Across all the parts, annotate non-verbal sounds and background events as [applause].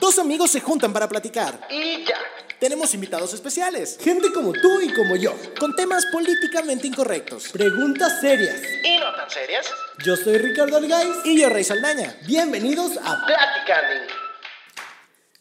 Dos amigos se juntan para platicar. Y ya. Tenemos invitados especiales, Gente como tú y como yo. con temas políticamente incorrectos. Preguntas serias. ¿Y no tan serias? Yo soy Ricardo Algaiz. Y yo, Rey Saldaña. Bienvenidos a... Platicando.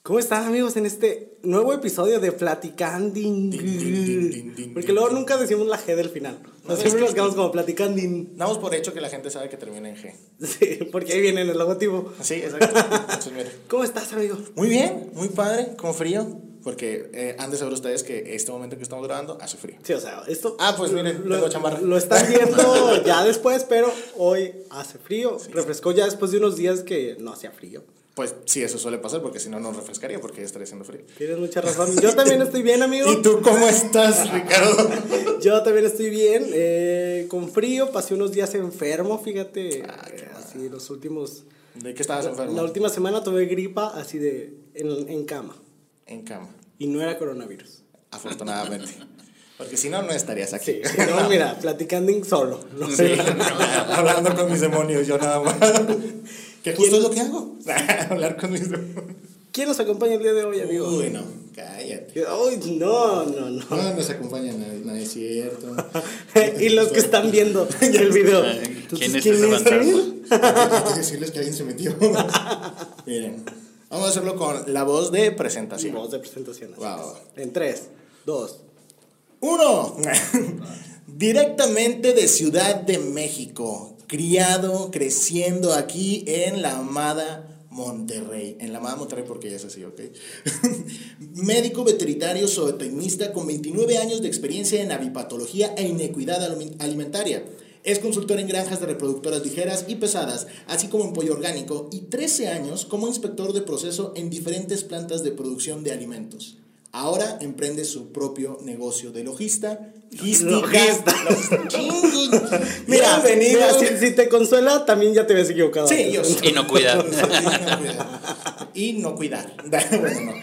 ¿Cómo están amigos en este nuevo episodio de Platicanding? Porque luego nunca decimos la G del final. No, es siempre nos quedamos como Platicanding. Damos por hecho que la gente sabe que termina en G. Sí, porque ahí viene en el logotipo. Sí, exacto. Entonces, mire. ¿Cómo estás, amigo? Muy bien, muy padre, con frío. Porque eh, han de saber ustedes que este momento que estamos grabando hace frío. Sí, o sea, esto... Ah, pues miren, tengo lo, chamarra. lo están viendo [laughs] ya después, pero hoy hace frío. Refrescó ya después de unos días que no hacía frío. Pues sí, eso suele pasar porque si no, no refrescaría porque ya estaría haciendo frío. Tienes mucha razón. Yo también estoy bien, amigo. [laughs] ¿Y tú cómo estás, Ricardo? [laughs] Yo también estoy bien, eh, con frío, pasé unos días enfermo, fíjate, eh, así los últimos, ¿De qué estabas enfermo? la última semana tuve gripa así de, en, en cama, En cama, y no era coronavirus. afortunadamente. Porque si no, no estarías aquí. Sí, no, [laughs] mira, platicando solo. ¿no? Sí, hablando con mis demonios, yo nada más. Que justo es lo que hago. [laughs] Hablar con mis demonios. ¿Quién nos acompaña el día de hoy, amigo? Uy, no, cállate. Uy, no, no, no. No nos acompaña nadie, no es cierto. [laughs] y los que están viendo [laughs] el video. ¿Quién Entonces, es ese? Hay que decirles que alguien se metió. Miren, vamos a hacerlo con la voz de presentación. Voz de presentación. va. En 3, 2, Uno, directamente de Ciudad de México, criado, creciendo aquí en la amada Monterrey. En la amada Monterrey porque ya es así, ¿ok? [laughs] Médico veterinario zootecnista con 29 años de experiencia en avipatología e inequidad alimentaria. Es consultor en granjas de reproductoras ligeras y pesadas, así como en pollo orgánico, y 13 años como inspector de proceso en diferentes plantas de producción de alimentos. Ahora emprende su propio negocio de logista. Logista. [laughs] Mira, Bienvenido. mira, si, si te consuela, también ya te habías equivocado. Sí, yo sé. Y no cuidar. [laughs] Y no cuidar. [laughs] Bueno.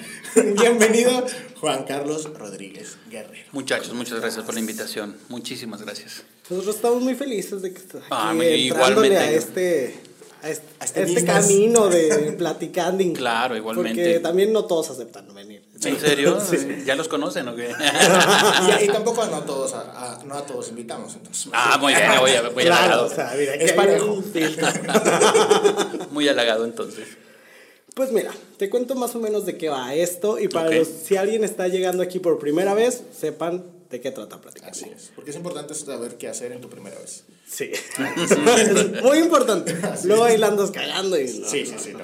Bienvenido, Juan Carlos Rodríguez Guerrero. Muchachos, muchas gracias por la invitación. Muchísimas gracias. Nosotros estamos muy felices de que estés aquí Ah, me- entrándole igualmente. a este, a este, A este este camino de platicando. Claro, igualmente. Porque también no todos aceptan venir. ¿En serio? [laughs] ¿Ya los conocen o qué? Y, y tampoco no todos, a, a- no a todos invitamos, entonces. Ah, muy bien, voy, a- voy Claro, halagado. o sea, mira, Es parejo. Muy halagado entonces. Pues mira, te cuento más o menos de qué va esto y para Ok. los, si alguien está llegando aquí por primera vez, sepan de qué trata platicar. Así es. Porque es importante saber qué hacer en tu primera vez. Sí. [laughs] Es muy importante. Luego ahí la andas cagando y no. Sí, sí, sí. no.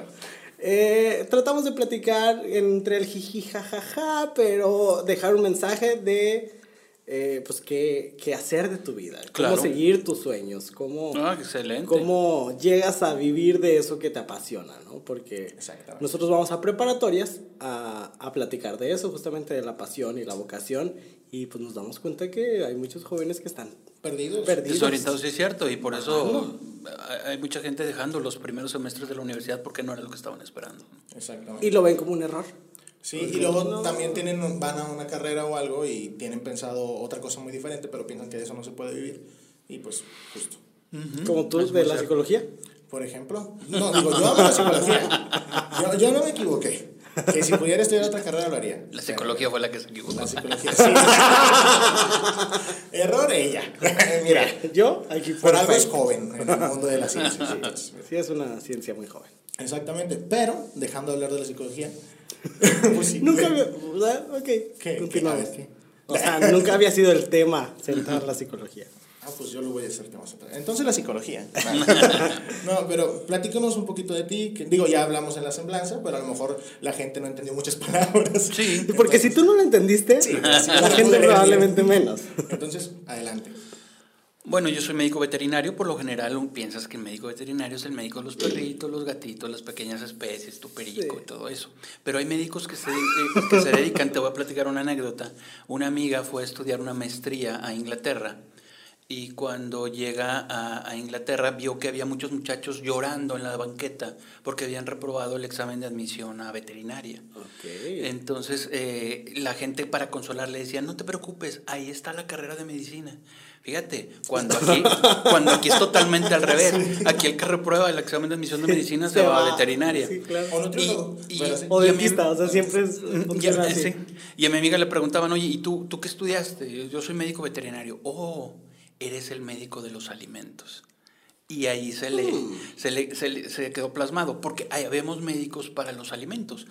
Eh, tratamos de platicar entre el jiji jajaja, pero dejar un mensaje de eh, pues qué, qué hacer de tu vida, Claro. cómo seguir tus sueños, cómo, Ah, excelente. cómo llegas a vivir de eso que te apasiona, ¿no? Porque nosotros vamos a preparatorias a, a platicar de eso, justamente de la pasión y la vocación, y pues nos damos cuenta que hay muchos jóvenes que están Perdidos. perdidos. Desorientado, sí es cierto, y por eso hay- hay mucha gente dejando los primeros semestres de la universidad porque no era lo que estaban esperando. Exactamente. Y lo ven como un error. Sí, y luego también tienen, van a una carrera o algo y tienen pensado otra cosa muy diferente, pero piensan que de eso no se puede vivir. Y pues, justo. Como tú de la psicología. Por ejemplo, no, digo, yo amo la psicología. Yo, yo no me equivoqué. Que si pudiera estudiar otra carrera lo haría. La psicología fue la que se equivocó. La psicología, sí. Error ella. [laughs] Mira, Yo, aquí por algo es joven en el mundo de la ciencia. sí, Sí, es una ciencia muy joven. Exactamente, pero dejando de hablar de la psicología. [laughs] pues sí. Nunca había. Ok, ¿Qué? continuamos. ¿qué? O sea, nunca había sido el tema centrar la psicología. Ah, pues yo lo voy a hacer tema central. Entonces la psicología. [laughs] no, pero platícanos un poquito de ti. Que, digo, ya hablamos en la semblanza, pero a lo mejor la gente no entendió muchas [laughs] palabras. Sí. Porque si tú no lo entendiste, Sí, sí, la gente probablemente menos. Entonces, adelante. Bueno, yo soy médico veterinario, por lo general piensas que el médico veterinario es el médico de los perritos, los gatitos, las pequeñas especies, tu perico Sí. y todo eso. Pero hay médicos que se, eh, que se dedican, te voy a platicar una anécdota. Una amiga fue a estudiar una maestría a Inglaterra y cuando llega a, a Inglaterra vio que había muchos muchachos llorando en la banqueta porque habían reprobado el examen de admisión a veterinaria. Entonces eh, la gente para consolarle decía, no te preocupes, ahí está la carrera de medicina. Fíjate, cuando aquí, [laughs] cuando aquí es totalmente al revés, aquí el que reprueba el examen de admisión de medicina se, Se va, va, a veterinaria. sí, claro. O. Y- y- dentista, o sea, siempre es, Y a, sí. Y a mi amiga le preguntaban, oye, ¿y tú, tú qué estudiaste? Yo soy médico veterinario. Oh, eres el médico de los alimentos. Y ahí se le, Mm. se le, se le- se quedó plasmado, porque hay, habemos médicos para los alimentos.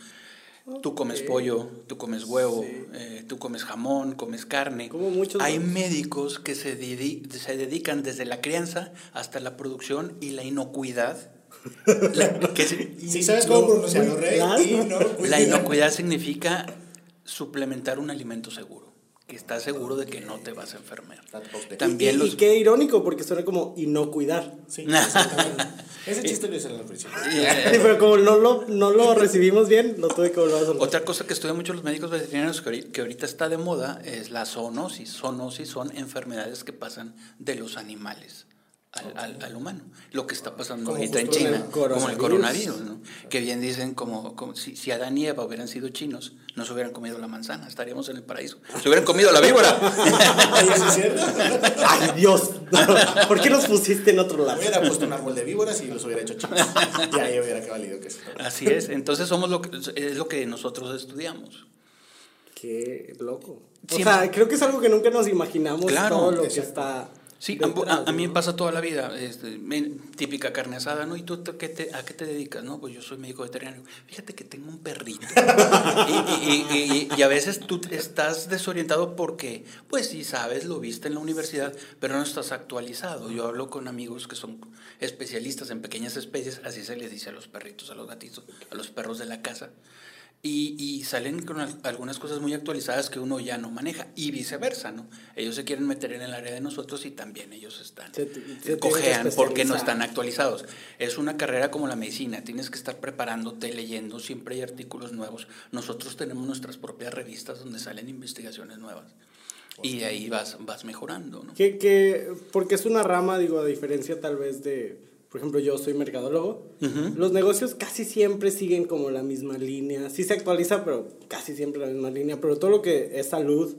Tú comes pollo, tú comes huevo, Sí. eh, tú comes jamón, comes carne. Como muchos Hay médicos que se, se dedican desde la crianza hasta la producción y la inocuidad. [laughs] La- que se- Sí sabes cómo pronunciarlo, Rey. Claro. Y no la inocuidad significa suplementar un alimento seguro, que estás seguro de que no te vas a enfermar. Y, También y- los... y qué irónico, porque suena como inocuidar. Sí, [laughs] exactamente. Ese chiste lo hice al principio. Sí, pero como no lo, no lo recibimos bien, lo tuve que volver a soltar. Otra cosa que estudian mucho los médicos veterinarios que ahorita está de moda es la zoonosis. Zoonosis son enfermedades que pasan de los animales al, al- al humano. Lo que está pasando Como ahorita en China, el como el coronavirus. que bien dicen como, como si, si Adán y Eva hubieran sido chinos, no se hubieran comido la manzana, estaríamos en el paraíso. Se hubieran comido la víbora. ¡Ay, [laughs] Dios! [laughs] ¿Por qué nos pusiste en otro lado? Hubiera puesto un árbol de víboras y los hubiera hecho chicos. Y ahí hubiera que valido que eso. Así es, entonces somos lo que, es lo que nosotros estudiamos. Qué loco. O Siempre- sea, creo que es algo que nunca nos imaginamos Claro, todo lo que está. Sí, a, a- mí me pasa toda la vida, este, típica carne asada, ¿no? ¿Y tú te- qué te- a qué te dedicas? No, pues yo soy médico veterinario. Fíjate que tengo un perrito. y, y- y- y- y a veces tú estás desorientado porque, pues sí sabes, lo viste en la universidad, pero no estás actualizado. Yo hablo con amigos que son especialistas en pequeñas especies, así se les dice a los perritos, a los gatitos, a los perros de la casa. Y, y salen con al- algunas cosas muy actualizadas que uno ya no maneja y viceversa, ¿no? Ellos se quieren meter en el área de nosotros y también ellos están Se- se cojean porque no están actualizados. Es una carrera como la medicina, tienes que estar preparándote, leyendo, siempre hay artículos nuevos. Nosotros tenemos nuestras propias revistas donde salen investigaciones nuevas y de ahí vas, vas mejorando, ¿no? Que, que, porque es una rama, digo, a diferencia tal vez de, por ejemplo, yo soy mercadólogo, los negocios casi siempre siguen como la misma línea, sí se actualiza, pero casi siempre la misma línea, pero todo lo que es salud,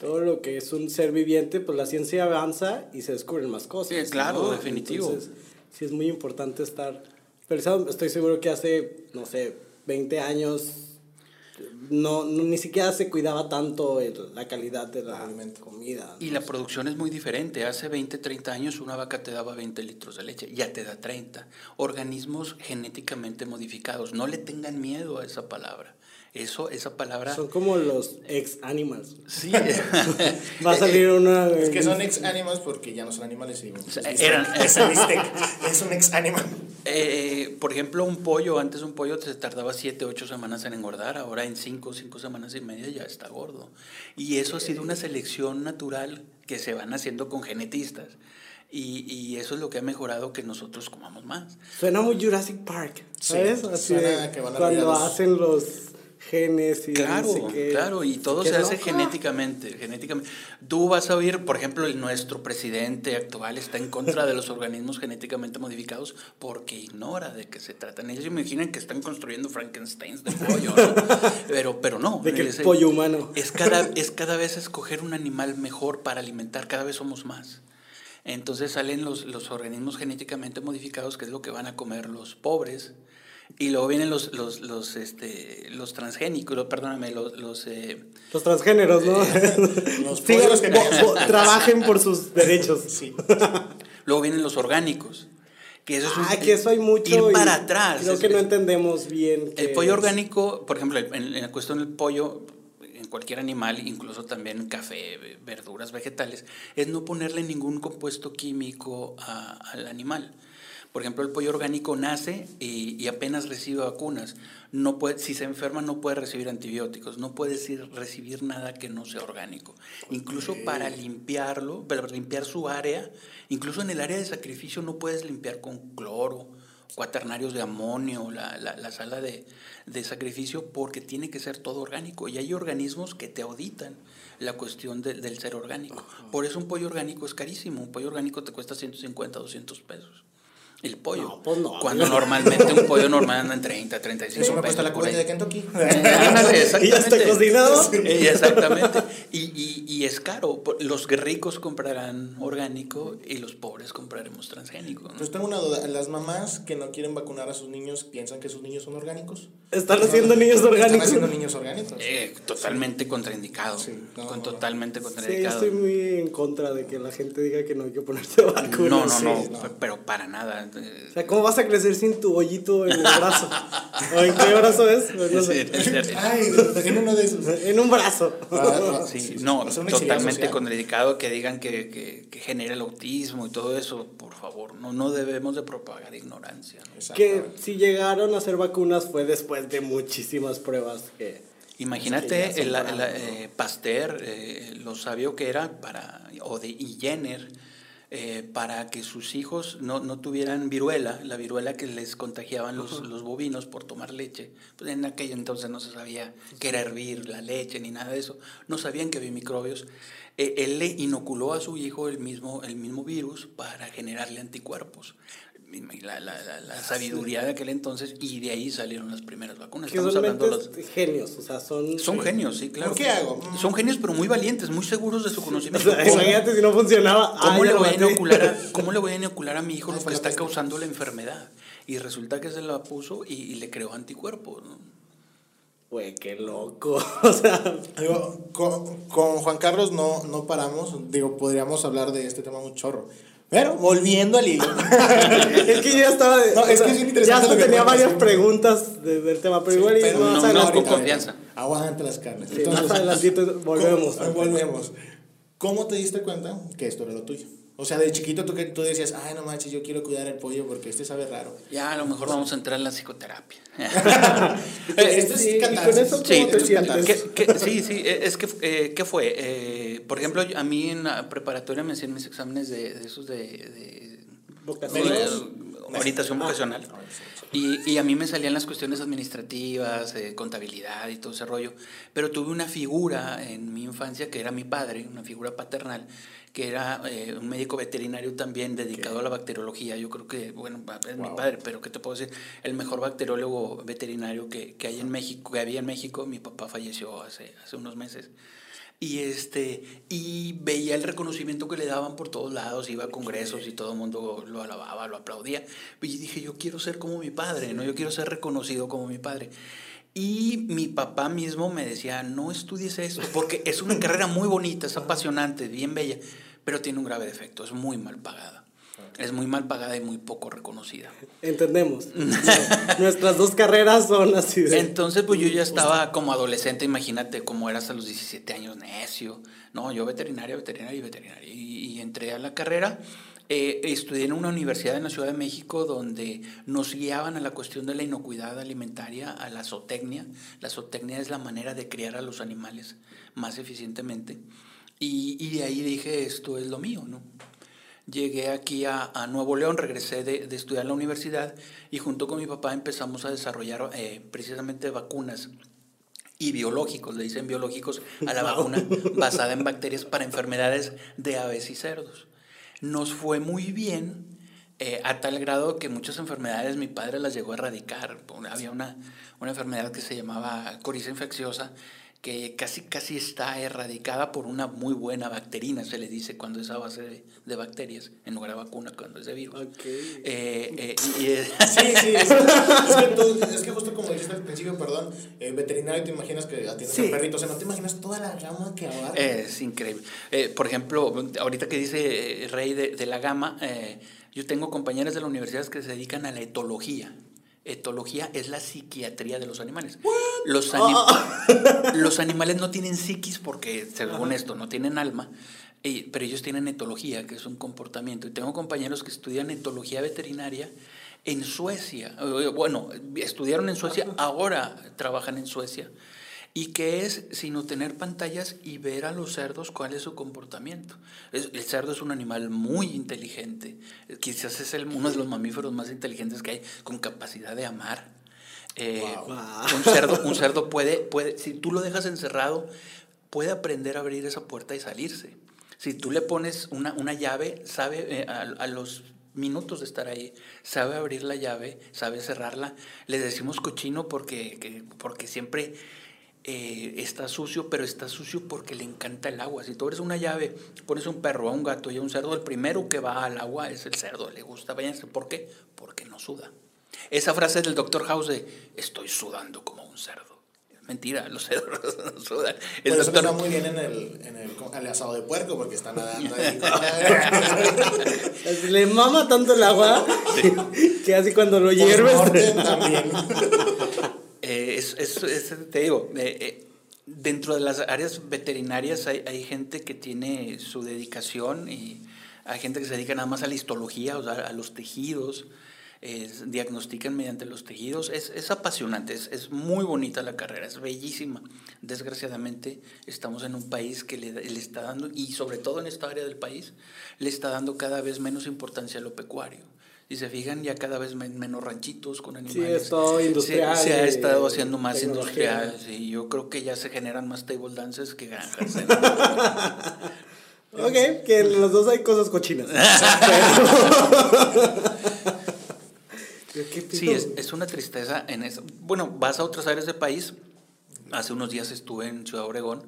todo lo que es un ser viviente, pues la ciencia avanza y se descubren más cosas. Sí, claro, ¿no? definitivo. Entonces, sí es muy importante estar, pero estoy seguro que hace, no sé, 20 años... No, no- ni siquiera se cuidaba tanto el- la calidad de la Alimento. comida. Y ¿no? la producción es muy diferente. Hace 20, 30 años una vaca te daba 20 litros de leche, ya te da 30. Organismos genéticamente modificados. No le tengan miedo a esa palabra. Eso, esa palabra... Son como los ex animals. Sí. [laughs] Va a salir una. Es que son ex animals porque ya no son animales. Y, sea, es eran-. Es el bistec. Es un ex animal. Eh, por ejemplo, un pollo, antes un pollo te tardaba 7, 8 semanas en engordar, ahora en 5, 5 semanas y media ya está gordo. Y eso ha sido una selección natural que se van haciendo con genetistas. Y, y eso es lo que ha mejorado que nosotros comamos más. Suena muy Jurassic Park. Sí, ¿Sabes? Así suena de que van a cuando los- hacen los genes y Claro, no sé qué. claro, y todo se hace genéticamente, genéticamente. Tú vas a oír, por ejemplo, el nuestro presidente actual está en contra de los organismos genéticamente modificados porque ignora de qué se tratan. Ellos imaginan que están construyendo Frankensteins de pollo, ¿no? [laughs] pero, pero no. De que el es- pollo humano. Es cada, es cada vez escoger un animal mejor para alimentar, cada vez somos más. Entonces salen los, los organismos genéticamente modificados, que es lo que van a comer los pobres. Y luego vienen los, los, los, este, los transgénicos, perdóname, los, los, eh, Los transgéneros, ¿no? [laughs] Los Sigan- pollos que bo- bo- trabajen por sus derechos. Sí. luego vienen los orgánicos. Que eso es un- Ah, que eso hay mucho. Ir para atrás. Creo Es- que no entendemos bien. El pollo es. orgánico, por ejemplo, en, en la cuestión del pollo, en cualquier animal, incluso también café, verduras, vegetales, es no ponerle ningún compuesto químico a- al animal. Por ejemplo, el pollo orgánico nace y, y apenas recibe vacunas. No puede, si se enferma no puede recibir antibióticos, no puede decir- recibir nada que no sea orgánico. Incluso para limpiarlo, para limpiar su área, incluso en el área de sacrificio no puedes limpiar con cloro cuaternarios de amonio, la, la, la sala de, de, sacrificio, porque tiene que ser todo orgánico. Y hay organismos que te auditan la cuestión de, del ser orgánico. Por eso un pollo orgánico es carísimo. Un pollo orgánico te cuesta 150, 200 pesos. El pollo. No, pues no. Cuando normalmente un pollo normal anda en 30, 35 Eso me pesos. la por ahí. de Kentucky. [laughs] Ándale, ¿Y ya está exactamente. cocinado? Exactamente. Y, y, y es caro. Los ricos comprarán orgánico y los pobres compraremos transgénico. ¿no? Pues tengo una duda. ¿Las mamás que no quieren vacunar a sus niños piensan que sus niños son orgánicos? Están haciendo niños Están orgánicos. haciendo niños orgánicos. Eh, totalmente contraindicado. Sí, no, con no, totalmente Sí, yo contraindicado. estoy muy en contra de que la gente diga que no hay que ponerse vacunas. no, no, sí, no, no. pe- pero para nada. O sea, ¿cómo vas a crecer sin tu hoyito en el brazo? [laughs] ¿O en qué brazo es? Pues no sé. Ay, en uno de esos. En un brazo. Ah, Sí, no, exhibición totalmente social. contraindicado que digan que, que, que genera el autismo y todo eso, por favor, no, no debemos de propagar ignorancia. ¿no? Que si llegaron a hacer vacunas fue después de muchísimas pruebas que... Imagínate Es que ya el, el, para- eh, Pasteur, eh, lo sabio que era para, o de y Jenner, eh, para que sus hijos no, no tuvieran viruela, la viruela que les contagiaban los, los bovinos por tomar leche. Pues en aquel entonces no se sabía qué era hervir la leche ni nada de eso. No sabían que había microbios. Eh, él le inoculó a su hijo el mismo, el mismo virus para generarle anticuerpos. La, la, la, la sabiduría de aquel entonces y de ahí salieron las primeras vacunas. Estamos hablando de los, genios, o sea, son... son genios, sí, claro. ¿Qué hago? Mm. Son genios, pero muy valientes, muy seguros de su [laughs] O conocimiento. sea, ¿Cómo, imagínate si no funcionaba. cómo ay, le voy a inocular a, [laughs] ¿Cómo le voy a inocular a mi hijo lo que está peste. causando la enfermedad? Y resulta que se la puso y, y le creó anticuerpos. ¿no? Güey, qué loco. [laughs] O sea, Digo, con, con Juan Carlos no, no paramos. Digo, podríamos hablar de este tema un chorro. Pero volviendo al hilo. [laughs] es que yo ya estaba de. No, es que es interesante Ya hasta tenía varias preguntas de- del tema, pero igual Pero no, no, adelante. con confianza. Aguanta las carnes. Sí, más adelantito [laughs] volvemos. ¿cómo- volvemos. ¿Cómo te diste cuenta que esto era lo tuyo? O sea, de chiquito tú, que- tú decías, ay, no manches, yo quiero cuidar el pollo porque este sabe raro. Ya a lo mejor vamos a entrar en la psicoterapia. Esto es Sí, con eso, ¿cómo Sí, te es sí, sí, eh, es que, eh, ¿qué fue? Eh, por ejemplo, a mí en la preparatoria me hacían mis exámenes de, de esos de, de. Eh, orientación Ah. Y, y a mí me salían las cuestiones administrativas, eh, contabilidad y todo ese rollo. Pero tuve una figura en mi infancia que era mi padre, una figura paternal, que era eh, un médico veterinario también dedicado a la bacteriología. Yo creo que, bueno, es mi Wow. padre, pero ¿qué te puedo decir? El mejor bacteriólogo veterinario que, que hay en México, que había en México. Mi papá falleció hace, hace unos meses. Y, este, y veía el reconocimiento que le daban por todos lados, iba a congresos y todo el mundo lo alababa, lo aplaudía. Y dije, yo quiero ser como mi padre, ¿no? yo quiero ser reconocido como mi padre. Y mi papá mismo me decía, no estudies esto, porque es una [laughs] carrera muy bonita, es apasionante, bien bella, pero tiene un grave defecto, es muy mal pagada. Es muy mal pagada y muy poco reconocida. Entendemos. [laughs] Nuestras dos carreras son así de. Entonces, pues yo ya estaba como adolescente, imagínate cómo era hasta los 17 años, necio. No, yo veterinaria, veterinaria y veterinaria. Y, y entré a la carrera. Eh, estudié en una universidad en la Ciudad de México donde nos guiaban a la cuestión de la inocuidad alimentaria, a la zootecnia. La zootecnia es la manera de criar a los animales más eficientemente. Y, y de ahí dije, esto es lo mío, ¿no? Llegué aquí a, a Nuevo León, regresé de, de, estudiar en la universidad y junto con mi papá empezamos a desarrollar eh, precisamente vacunas y biológicos, le dicen biológicos a la vacuna basada en bacterias para enfermedades de aves y cerdos. Nos fue muy bien, eh, a tal grado que muchas enfermedades mi padre las llegó a erradicar. Había una, una enfermedad que se llamaba coriza infecciosa, que casi, casi está erradicada por una muy buena bacterina, se le dice cuando es a base de, de bacterias, en lugar de vacuna, cuando es de virus. Okay. Eh, eh, y, eh, [laughs] Sí, sí, es, es, que tú, es, que justo como dijiste al principio, perdón, eh, veterinario te imaginas que atiendes sí. a perritos, o sea, no te imaginas toda la gama que abarca. Es increíble. Eh, por ejemplo, ahorita que dice Rey de, de la gama, eh, yo tengo compañeras de la universidad que se dedican a la etología. Etología es la psiquiatría de los animales. Los, anim oh. [laughs] los, animales no tienen psiquis porque, según esto, no tienen alma, pero ellos tienen etología, que es un comportamiento. Y tengo compañeros que estudian etología veterinaria en Suecia. Bueno, estudiaron en Suecia, ahora trabajan en Suecia. ¿Y qué es sino tener pantallas y ver a los cerdos cuál es su comportamiento? el cerdo es un animal muy inteligente, quizás es el, uno de los mamíferos más inteligentes que hay, con capacidad de amar. Eh, un, cerdo, un cerdo puede, puede, si tú lo dejas encerrado, puede aprender a abrir esa puerta y salirse. Si tú le pones una, una llave, sabe eh, a, los minutos de estar ahí, sabe abrir la llave, sabe cerrarla. Le decimos cochino porque, porque siempre eh, está sucio, pero está sucio porque le encanta el agua. Si tú eres una llave, pones un perro, a un gato y a un cerdo, el primero que va al agua es el cerdo, le gusta bañarse. ¿Por qué? Porque no suda. Esa frase del doctor House de estoy sudando como un cerdo. Mentira, los cerdos [laughs] no sudan. El doctor... eso está muy bien en el, en el, asado de puerco porque está nadando ahí. [laughs] [laughs] Le mama tanto el agua que así cuando lo hierves. también. Eh, es, es, te digo, eh, eh, dentro de las áreas veterinarias hay, hay, gente que tiene su dedicación y hay gente que se dedica nada más a la histología, o sea, a los tejidos diagnostican mediante los tejidos. Es, es apasionante, es, es, muy bonita la carrera, es bellísima. Desgraciadamente estamos en un país que le, le, está dando, y sobre todo en esta área del país, le está dando cada vez menos importancia a lo pecuario. Y se fijan, ya cada vez menos ranchitos con animales. Sí, todo industrial. Se, ha estado haciendo más industrial. y yo creo que ya se generan más table dances que granjas. [laughs] ok, que en los dos hay cosas cochinas. [laughs] [laughs] Sí, es, es, una tristeza en eso. Bueno, vas a otras áreas del país. Hace unos días estuve en Ciudad Obregón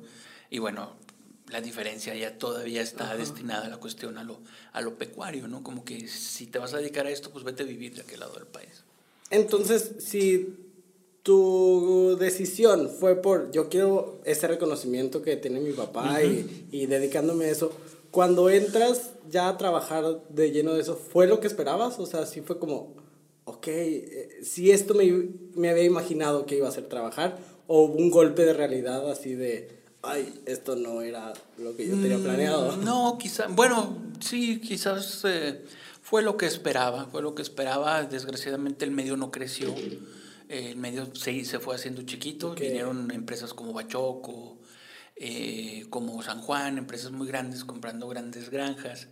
y bueno, la diferencia ya todavía está destinada a la cuestión a lo, a lo pecuario, ¿no? Como que si te vas a dedicar a esto, pues vete a vivir de aquel lado del país. Entonces, si tu decisión fue por, yo quiero ese reconocimiento que tiene mi papá y, y dedicándome a eso, cuando entras ya a trabajar de lleno de eso, ¿fue lo que esperabas? O sea, sí fue como, ok, eh, si esto me, me, había imaginado que iba a ser trabajar, o un golpe de realidad así de, ay, esto no era lo que yo tenía mm, planeado. No, quizás, bueno, sí, quizás eh, fue lo que esperaba, fue lo que esperaba, desgraciadamente el medio no creció, el medio se, se fue haciendo chiquito, vinieron empresas como Bachoco, eh, como San Juan, empresas muy grandes comprando grandes granjas,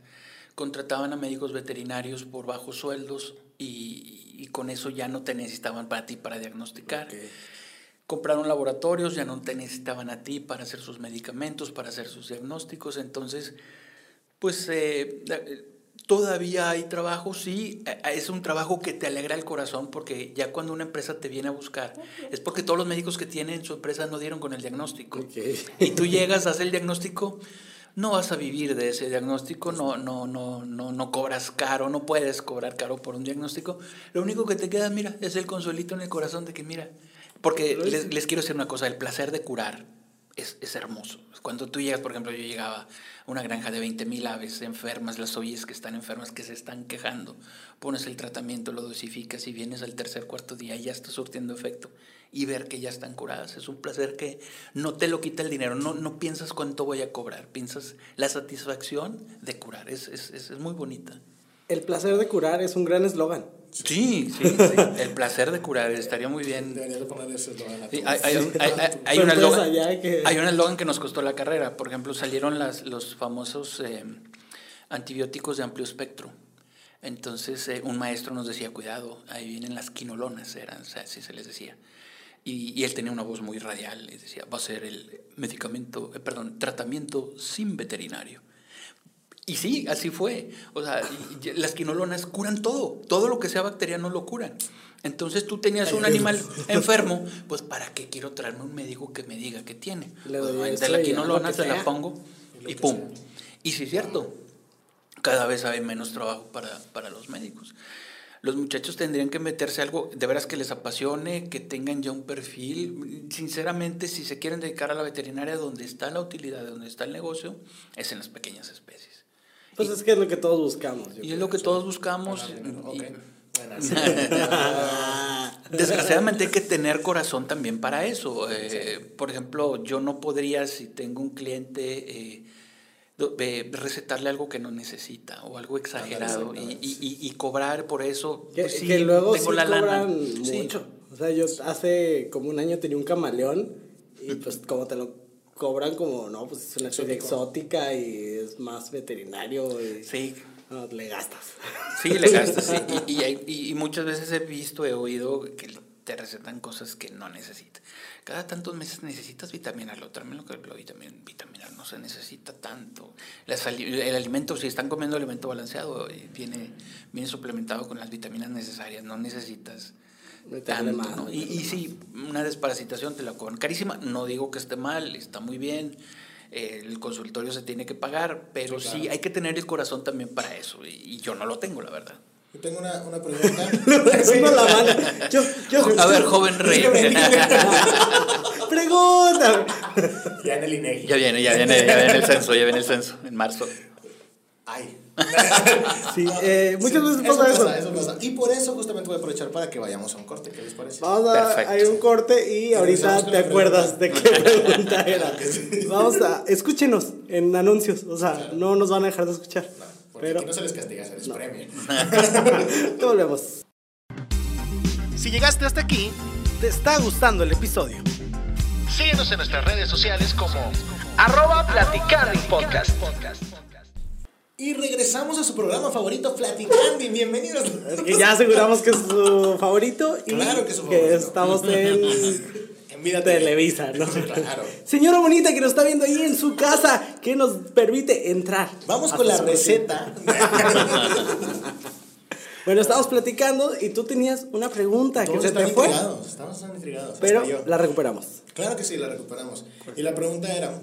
contrataban a médicos veterinarios por bajos sueldos y, y con eso ya no te necesitaban para ti para diagnosticar. Compraron laboratorios, ya no te necesitaban a ti para hacer sus medicamentos, para hacer sus diagnósticos. Entonces, pues eh, todavía hay trabajo, sí, eh, es un trabajo que te alegra el corazón porque ya cuando una empresa te viene a buscar, es porque todos los médicos que tienen su empresa no dieron con el diagnóstico. Y tú llegas, haces el diagnóstico no vas a vivir de ese diagnóstico, no, no, no, no, no cobras caro, no puedes cobrar caro por un diagnóstico. Lo único que te queda, mira, es el consuelito en el corazón de que, mira, porque les, les quiero decir una cosa, el placer de curar es, es, hermoso. Cuando tú llegas, por ejemplo, yo llegaba a una granja de 20 mil aves enfermas, las oyes que están enfermas, que se están quejando, pones el tratamiento, lo dosificas y vienes al tercer, cuarto día y ya está surtiendo efecto y ver que ya están curadas. Es un placer que no te lo quita el dinero, no, no piensas cuánto voy a cobrar, piensas la satisfacción de curar, es, es, es muy bonita. El placer de curar es un gran eslogan. Sí, sí, [laughs] el placer de curar estaría muy bien. Debería poner ese eslogan. hay, hay, hay, hay, un eslogan, que... hay un eslogan que nos costó la carrera. Por ejemplo, salieron las, los famosos eh, antibióticos de amplio espectro. Entonces, eh, un maestro nos decía, cuidado, ahí vienen las quinolonas, eran, o sea, así se les decía. Y, él tenía una voz muy radial y decía, va a ser el medicamento, eh, perdón, tratamiento sin veterinario. Y sí, así fue. O sea, las quinolonas curan todo. Todo lo que sea bacteriano lo curan. Entonces tú tenías un animal enfermo, pues ¿para qué quiero traerme un médico que me diga qué tiene? Pues, de la quinolona se la pongo y pum. Y sí es cierto, cada vez hay menos trabajo para, para los médicos los muchachos tendrían que meterse algo de veras que les apasione, que tengan ya un perfil. Sinceramente, si se quieren dedicar a la veterinaria, donde está la utilidad, donde está el negocio, es en las pequeñas especies. Pues es que es lo que todos buscamos. Y es lo que todos buscamos. [laughs] Desgraciadamente hay que tener corazón también para eso. Eh, por ejemplo, yo no podría, si tengo un cliente... Eh, recetarle algo que no necesita o algo exagerado y, y, y, cobrar por eso. Que, pues luego tengo la cobran mucho. O sea, yo hace como un año tenía un camaleón Y pues como te lo cobran como, no, pues es una serie exótica y es más veterinario. Y, Sí, no, le gastas. Sí, le [laughs] gastas. sí. Y, muchas veces he visto, he oído que te recetan cosas que no necesitas. Cada tantos meses necesitas vitamina. Lo también lo que lo vitamina, vitamina no se necesita tanto. Las el alimento, si están comiendo alimento balanceado, eh, viene, viene suplementado con las vitaminas necesarias. No necesitas tanto, más, ¿no? Y, sí, una desparasitación te la cobran carísima. No digo que esté mal, está muy bien. eh, El consultorio se tiene que pagar, pero Sí, hay que tener el corazón también para eso. Y, y yo no lo tengo, la verdad. Yo tengo una, una pregunta. [laughs] La mano. Yo, yo, A ver, joven rey. [laughs] Pregúntame. ya en el INEGI. Ya viene, ya viene, ya viene el censo, ya viene el censo, en marzo. Ay. [laughs] Sí, eh, muchas veces eso pasa eso. pasa, eso pasa. Y por eso justamente voy a aprovechar para que vayamos a un corte. ¿Qué les parece? Vamos a Perfecto. hay un corte y ahorita te acuerdas de qué pregunta [laughs] era. Sí. Vamos a, escúchenos en anuncios, o sea, no nos van a dejar de escuchar. No, porque Pero aquí no se les castiga, se les premia. [laughs] te volvemos. Si llegaste hasta aquí, ¿Te está gustando el episodio? síguenos en nuestras redes sociales como arroba platicando y podcast. Y regresamos a su programa favorito, Platicando. y Bienvenidos. Es que ya aseguramos que es su favorito y Claro que es su favorito. estamos en. [laughs] Televisa, ¿no? Claro. Señora bonita que nos está viendo ahí en su casa, que nos permite entrar. Vamos con la receta. [laughs] Bueno, estamos platicando y tú tenías una pregunta que se te fue, intrigados, estamos tan intrigados. pero la recuperamos. Claro que sí, la recuperamos. Y la pregunta era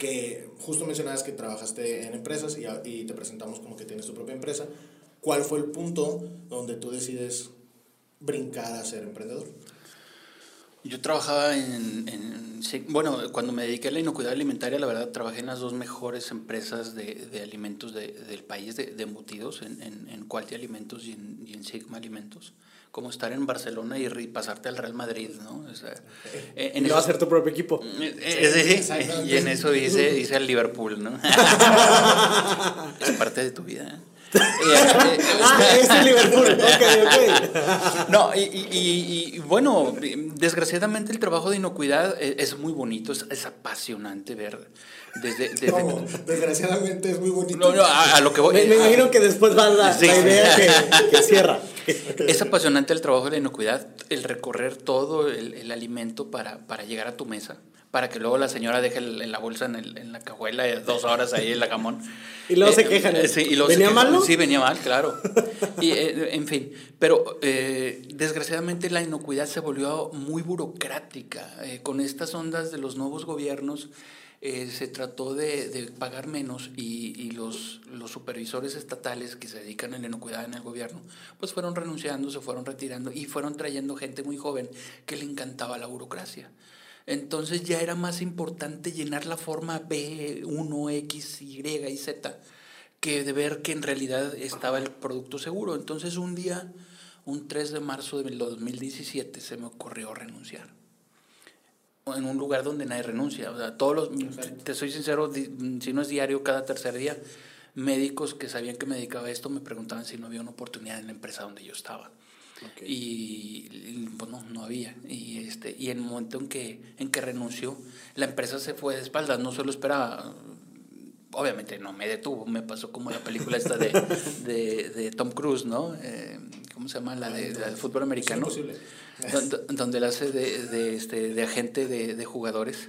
que justo mencionabas que trabajaste en empresas y, y te presentamos como que tienes tu propia empresa. ¿Cuál fue el punto donde tú decides brincar a ser emprendedor? Yo trabajaba en, en- bueno, cuando me dediqué a la inocuidad alimentaria, la verdad, trabajé en las dos mejores empresas de, de alimentos de- del país, de, de embutidos, en, en, en Quality Alimentos y en, y en Sigma Alimentos. Como estar en Barcelona y, pasarte al Real Madrid, ¿no? O sea, eh, [laughs] en Y va a ser tu propio equipo. Eh, eh, sí, exactamente. y en eso hice, hice [laughs] el Liverpool, ¿no? [laughs] es parte de tu vida. ¿Eh? Eh, eh, Ah, es el Liverpool. Ok, ok. [laughs] No, y, y- y- y, bueno, desgraciadamente el trabajo de inocuidad es, es muy bonito, es, es apasionante ver desde... desde- ¿Cómo? Desgraciadamente es muy bonito. no, no, a, a lo que voy... Me, me imagino que después va la, Sí. la idea que, que cierra. Es apasionante el trabajo de la inocuidad, el recorrer todo el, el alimento para, para llegar a tu mesa, para que luego la señora deje el- la bolsa, en, el- en la cajuela, eh, dos horas ahí en la jamón. [laughs] Y luego se quejan, ¿eh? sí, y luego se ¿Venía quejan. mal, no? Sí, venía mal, claro. Y, eh, en fin, pero eh, desgraciadamente la inocuidad se volvió muy burocrática. Eh, con estas ondas de los nuevos gobiernos eh, se trató de, de pagar menos y, y los, los supervisores estatales que se dedican a la inocuidad en el gobierno, pues fueron renunciando, se fueron retirando y fueron trayendo gente muy joven que le encantaba la burocracia. Entonces ya era más importante llenar la forma B1, X, Y y Z que de ver que en realidad estaba el producto seguro. Entonces un día, un 3 de marzo del 2017, se me ocurrió renunciar. En un lugar donde nadie renuncia. O sea, todos los, te soy sincero, si no es diario, cada tercer día, médicos que sabían que me dedicaba a esto me preguntaban si no había una oportunidad en la empresa donde yo estaba. Y, y, pues no, no había. Y, este, y en el momento en que, en que renunció, la empresa se fue de espaldas, no se lo esperaba. Obviamente no me detuvo, me pasó como la película esta de, [laughs] de, de Tom Cruise, ¿no? Eh, ¿Cómo se llama? La de, la del fútbol americano. Donde, donde él hace de, de, este, de agente de, de jugadores,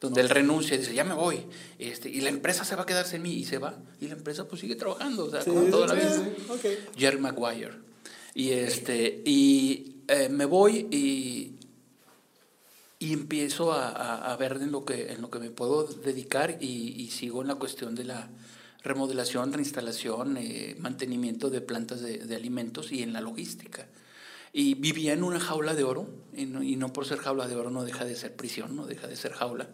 donde él renuncia y dice, ya me voy, este, y la empresa se va a quedar sin mí, y se va, y la empresa pues sigue trabajando, o sea, como toda la vida. Jerry Maguire. Y, este, y eh, me voy y, y empiezo a, a- a ver en lo, que, en lo que me puedo dedicar y, y sigo en la cuestión de la remodelación, reinstalación, eh, mantenimiento de plantas de, de alimentos y en la logística. Y vivía en una jaula de oro, y no, y no por ser jaula de oro no deja de ser prisión, no deja de ser jaula.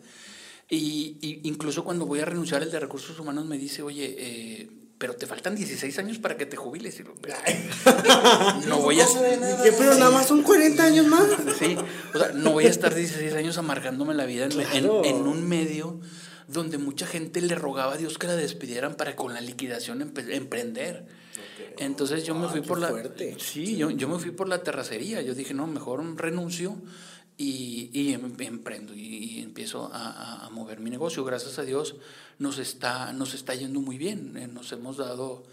Y, y incluso cuando voy a renunciar, el de recursos humanos me dice, oye, eh, pero te faltan 16 años para que te jubiles. Y "Pero [laughs] no voy a... ¿Qué? Pero nada más son 40 años más. [laughs] Sí, o sea, no voy a estar 16 años amargándome la vida en, en- Claro. en un medio donde mucha gente le rogaba a Dios que la despidieran para con la liquidación emprender. Entonces yo me Ah, fui por la fuerte. sí, yo, yo me fui por la terracería. Yo dije, no, mejor renuncio y, y em- emprendo y, empiezo a, a- mover mi negocio. Gracias a Dios nos está, nos está yendo muy bien. Eh, nos hemos dado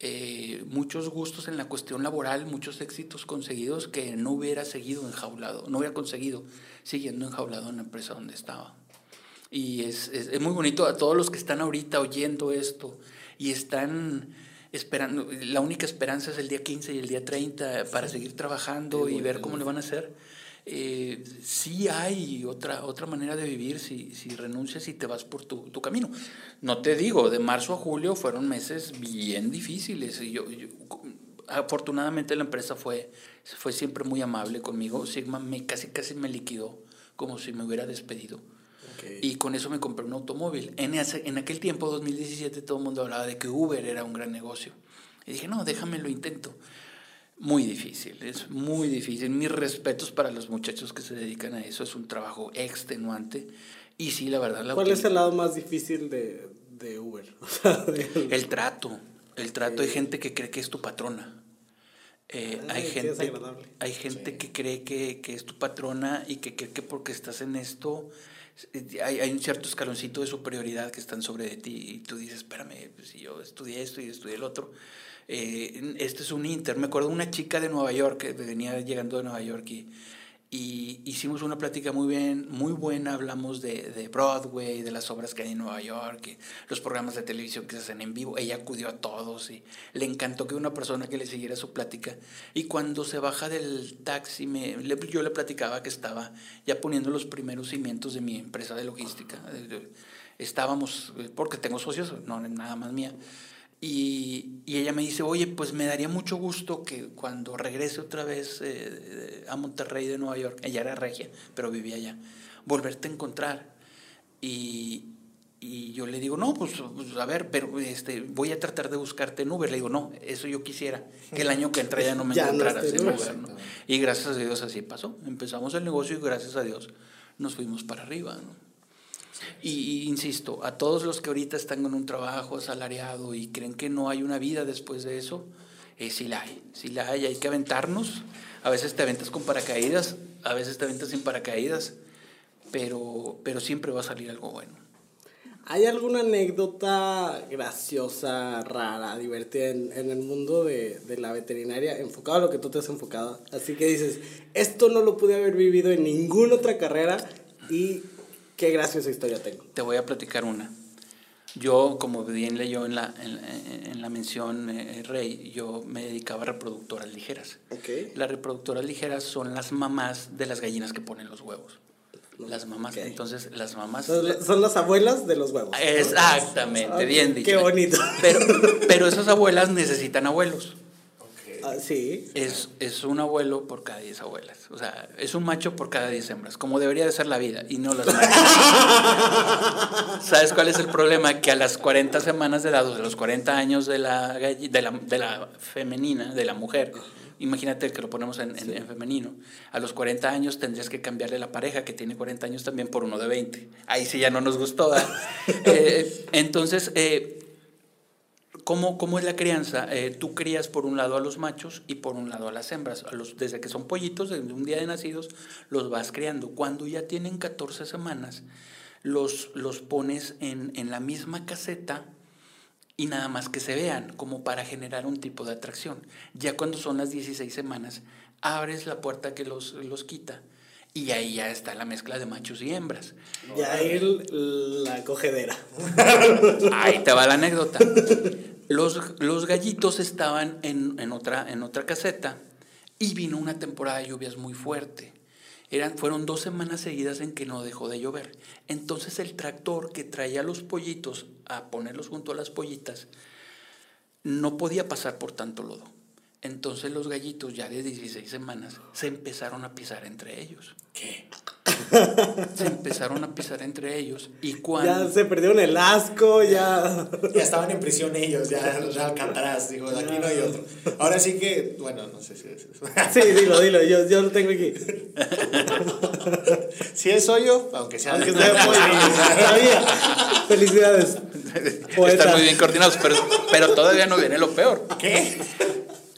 eh, muchos gustos en la cuestión laboral, muchos éxitos conseguidos que no hubiera seguido enjaulado, no hubiera conseguido siguiendo enjaulado en la empresa donde estaba. Y es, es, es muy bonito a todos los que están ahorita oyendo esto y están esperando, la única esperanza es el día 15 y el día 30 para seguir trabajando y ver cómo le van a hacer. Eh, sí hay otra, otra manera de vivir si, si renuncias y te vas por tu, tu camino. No te digo, de marzo a julio fueron meses bien difíciles. Y yo, yo- afortunadamente la empresa fue, fue siempre muy amable conmigo. Sigma me, casi, casi me liquidó como si me hubiera despedido. Y con eso me compré un automóvil. En, ese- en aquel tiempo, 2017, todo el mundo hablaba de que Uber era un gran negocio. Y dije, no, déjame lo intento. Muy difícil, es muy difícil. Mis respetos para los muchachos que se dedican a eso. Es un trabajo extenuante. Y sí, la verdad, la ¿Cuál es el lado más difícil de, de Uber? [laughs] O sea, de- el trato. El trato. Hay gente que cree que es tu patrona. Eh, Ay, hay gente, hay gente que cree que, que es tu patrona y que cree que porque estás en esto eh, hay, hay un cierto escaloncito de superioridad que están sobre de ti y tú dices, espérame, pues, si yo estudié esto y estudié el otro. Eh, este es un inter. Me acuerdo una chica de Nueva York que venía llegando de Nueva York y, y hicimos una plática muy bien, muy buena. Hablamos de, de Broadway, de las obras que hay en Nueva York, y los programas de televisión que se hacen en vivo. Ella acudió a todos y le encantó que una persona que le siguiera su plática. Y cuando se baja del taxi, me, le- yo le platicaba que estaba ya poniendo los primeros cimientos de mi empresa de logística. De- Estábamos, eh, porque tengo socios, no nada más mía. Y, y ella me dice, oye, pues me daría mucho gusto que cuando regrese otra vez eh, a Monterrey de Nueva York, ella era regia, pero vivía allá, volverte a encontrar. Y, y yo le digo, no, pues, pues, a ver, pero este, voy a tratar de buscarte en Uber. Le digo, no, eso yo quisiera, que el año que entra ya no me [laughs] Ya encontraras en en Uber. Uber. ¿no? Y gracias a Dios así pasó. Empezamos el negocio y gracias a Dios nos fuimos para arriba. ¿no? Y, insisto, a todos los que ahorita están en un trabajo asalariado y creen que no hay una vida después de eso, eh, sí la hay, sí la hay, hay que aventarnos. A veces te aventas con paracaídas, a veces te aventas sin paracaídas, pero, pero siempre va a salir algo bueno. ¿Hay alguna anécdota graciosa, rara, divertida en, en el mundo de, de la veterinaria, enfocado a lo que tú te has enfocado? Así que dices, esto no lo pude haber vivido en ninguna otra carrera y qué graciosa historia tengo. Te voy a platicar una. Yo, como bien leyó en la, en, en la mención eh, Rey, yo me dedicaba a reproductoras ligeras. Ok. Las reproductoras ligeras son las mamás de las gallinas que ponen los huevos. Las mamás, entonces las mamás... Son, son las abuelas de los huevos. Exactamente, bien dicho. Qué bonito. Pero, pero [laughs] esas abuelas necesitan abuelos. Ah, sí. Es, es un abuelo por cada 10 abuelas. O sea, es un macho por cada 10 hembras, como debería de ser la vida, y no las. [laughs] ¿Sabes cuál es el problema? Que a las 40 semanas de edad, o a los 40 años de la, galli- de la, de la femenina, de la mujer, imagínate que lo ponemos en, en- en femenino, a los 40 años tendrías que cambiarle la pareja, que tiene 40 años también, por uno de 20. Ahí sí ya no nos gustó. ¿verdad? [laughs] Eh, entonces, eh, ¿Cómo, cómo es la crianza? Eh, tú crías por un lado a los machos y por un lado a las hembras. A los, desde que son pollitos, desde un día de nacidos, los vas criando. Cuando ya tienen 14 semanas, los, los pones en, en la misma caseta y nada más que se vean, como para generar un tipo de atracción. Ya cuando son las 16 semanas, abres la puerta que los, los quita y ahí ya está la mezcla de machos y hembras. Ya ahí la cogedera. Ahí te va la anécdota. [laughs] Los, los gallitos estaban en, en otra, en otra caseta y vino una temporada de lluvias muy fuerte. Eran, fueron dos semanas seguidas en que no dejó de llover. Entonces el tractor que traía los pollitos a ponerlos junto a las pollitas no podía pasar por tanto lodo. Entonces los gallitos ya de 16 semanas se empezaron a pisar entre ellos. ¿Qué? Se empezaron a pisar entre ellos y cuando... Ya se perdieron el asco, ya. Ya estaban en prisión ellos, ya de Alcatraz, digo, de aquí no hay otro. Ahora sí que, bueno, no sé si es eso. Sí, dilo, dilo, yo, yo lo tengo aquí. Si es hoyo, aunque sea Aunque sea bien. Felicidades. Poeta. Están muy bien coordinados, pero, pero todavía no viene lo peor. ¿Qué?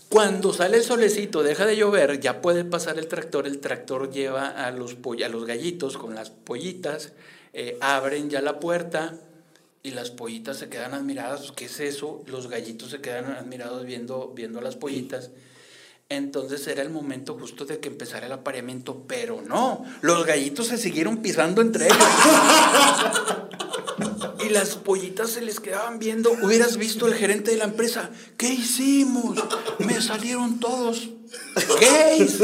Cuando sale el solecito, deja de llover, ya puede pasar el tractor. El tractor lleva a los, gallitos con las pollitas, eh, abren ya la puerta y las pollitas se quedan admiradas. ¿Qué es eso? Los gallitos se quedan admirados viendo, viendo las pollitas. Entonces era el momento justo de que empezara el apareamiento, pero no, los gallitos se siguieron pisando entre ellos. [laughs] Y las pollitas se les quedaban viendo. Hubieras visto el gerente de la empresa. ¿Qué hicimos? Me salieron todos gays.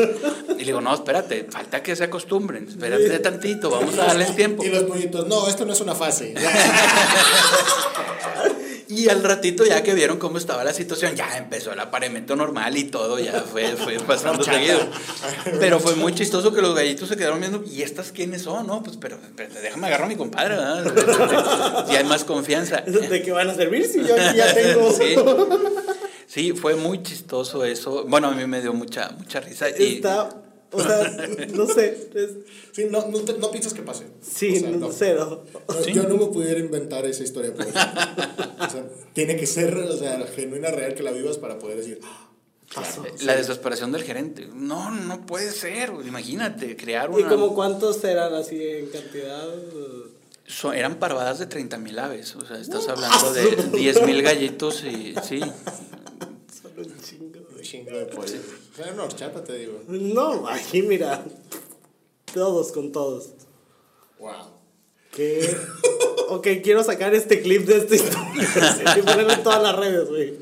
Y le digo, no, espérate, falta que se acostumbren. Espérate tantito, vamos a darles tiempo. Y los pollitos, no, esto no es una fase. [laughs] [laughs] Y al ratito, ya que vieron cómo estaba la situación, ya empezó el apareamiento normal y todo, ya fue, fue [laughs] pasando seguido. [laughs] Pero fue muy chistoso que los gallitos se quedaron viendo, ¿y estas quiénes son? No, pues, pero, pero déjame agarrar a mi compadre, ¿verdad? [laughs] Ya hay más confianza. ¿De qué van a servir si yo aquí ya tengo? Sí. Sí, fue muy chistoso eso. Bueno, a mí me dio mucha, mucha risa. Y, Está, o sea, no sé. es- Sí, no, no, te- no piensas que pase. sí, O sea, no. No, Sí. Yo no me pudiera inventar esa historia. Por eso. O sea, tiene que ser o sea, genuina, real, que la vivas para poder decir. "Ah, claro". la desesperación del gerente. No, no puede ser. Imagínate, crear ¿Y una... como cuántos eran así en cantidad? So- eran parvadas de 30 mil aves. O sea, estás hablando de [laughs] 10 mil gallitos y sí. Son un chingo. Un chingo de pollo. Sea, una horchata, te digo. No, aquí mira. Todos con todos. Wow. ¿Qué? ok, quiero sacar este clip de esta historia [laughs] y ponerlo en todas las redes, güey.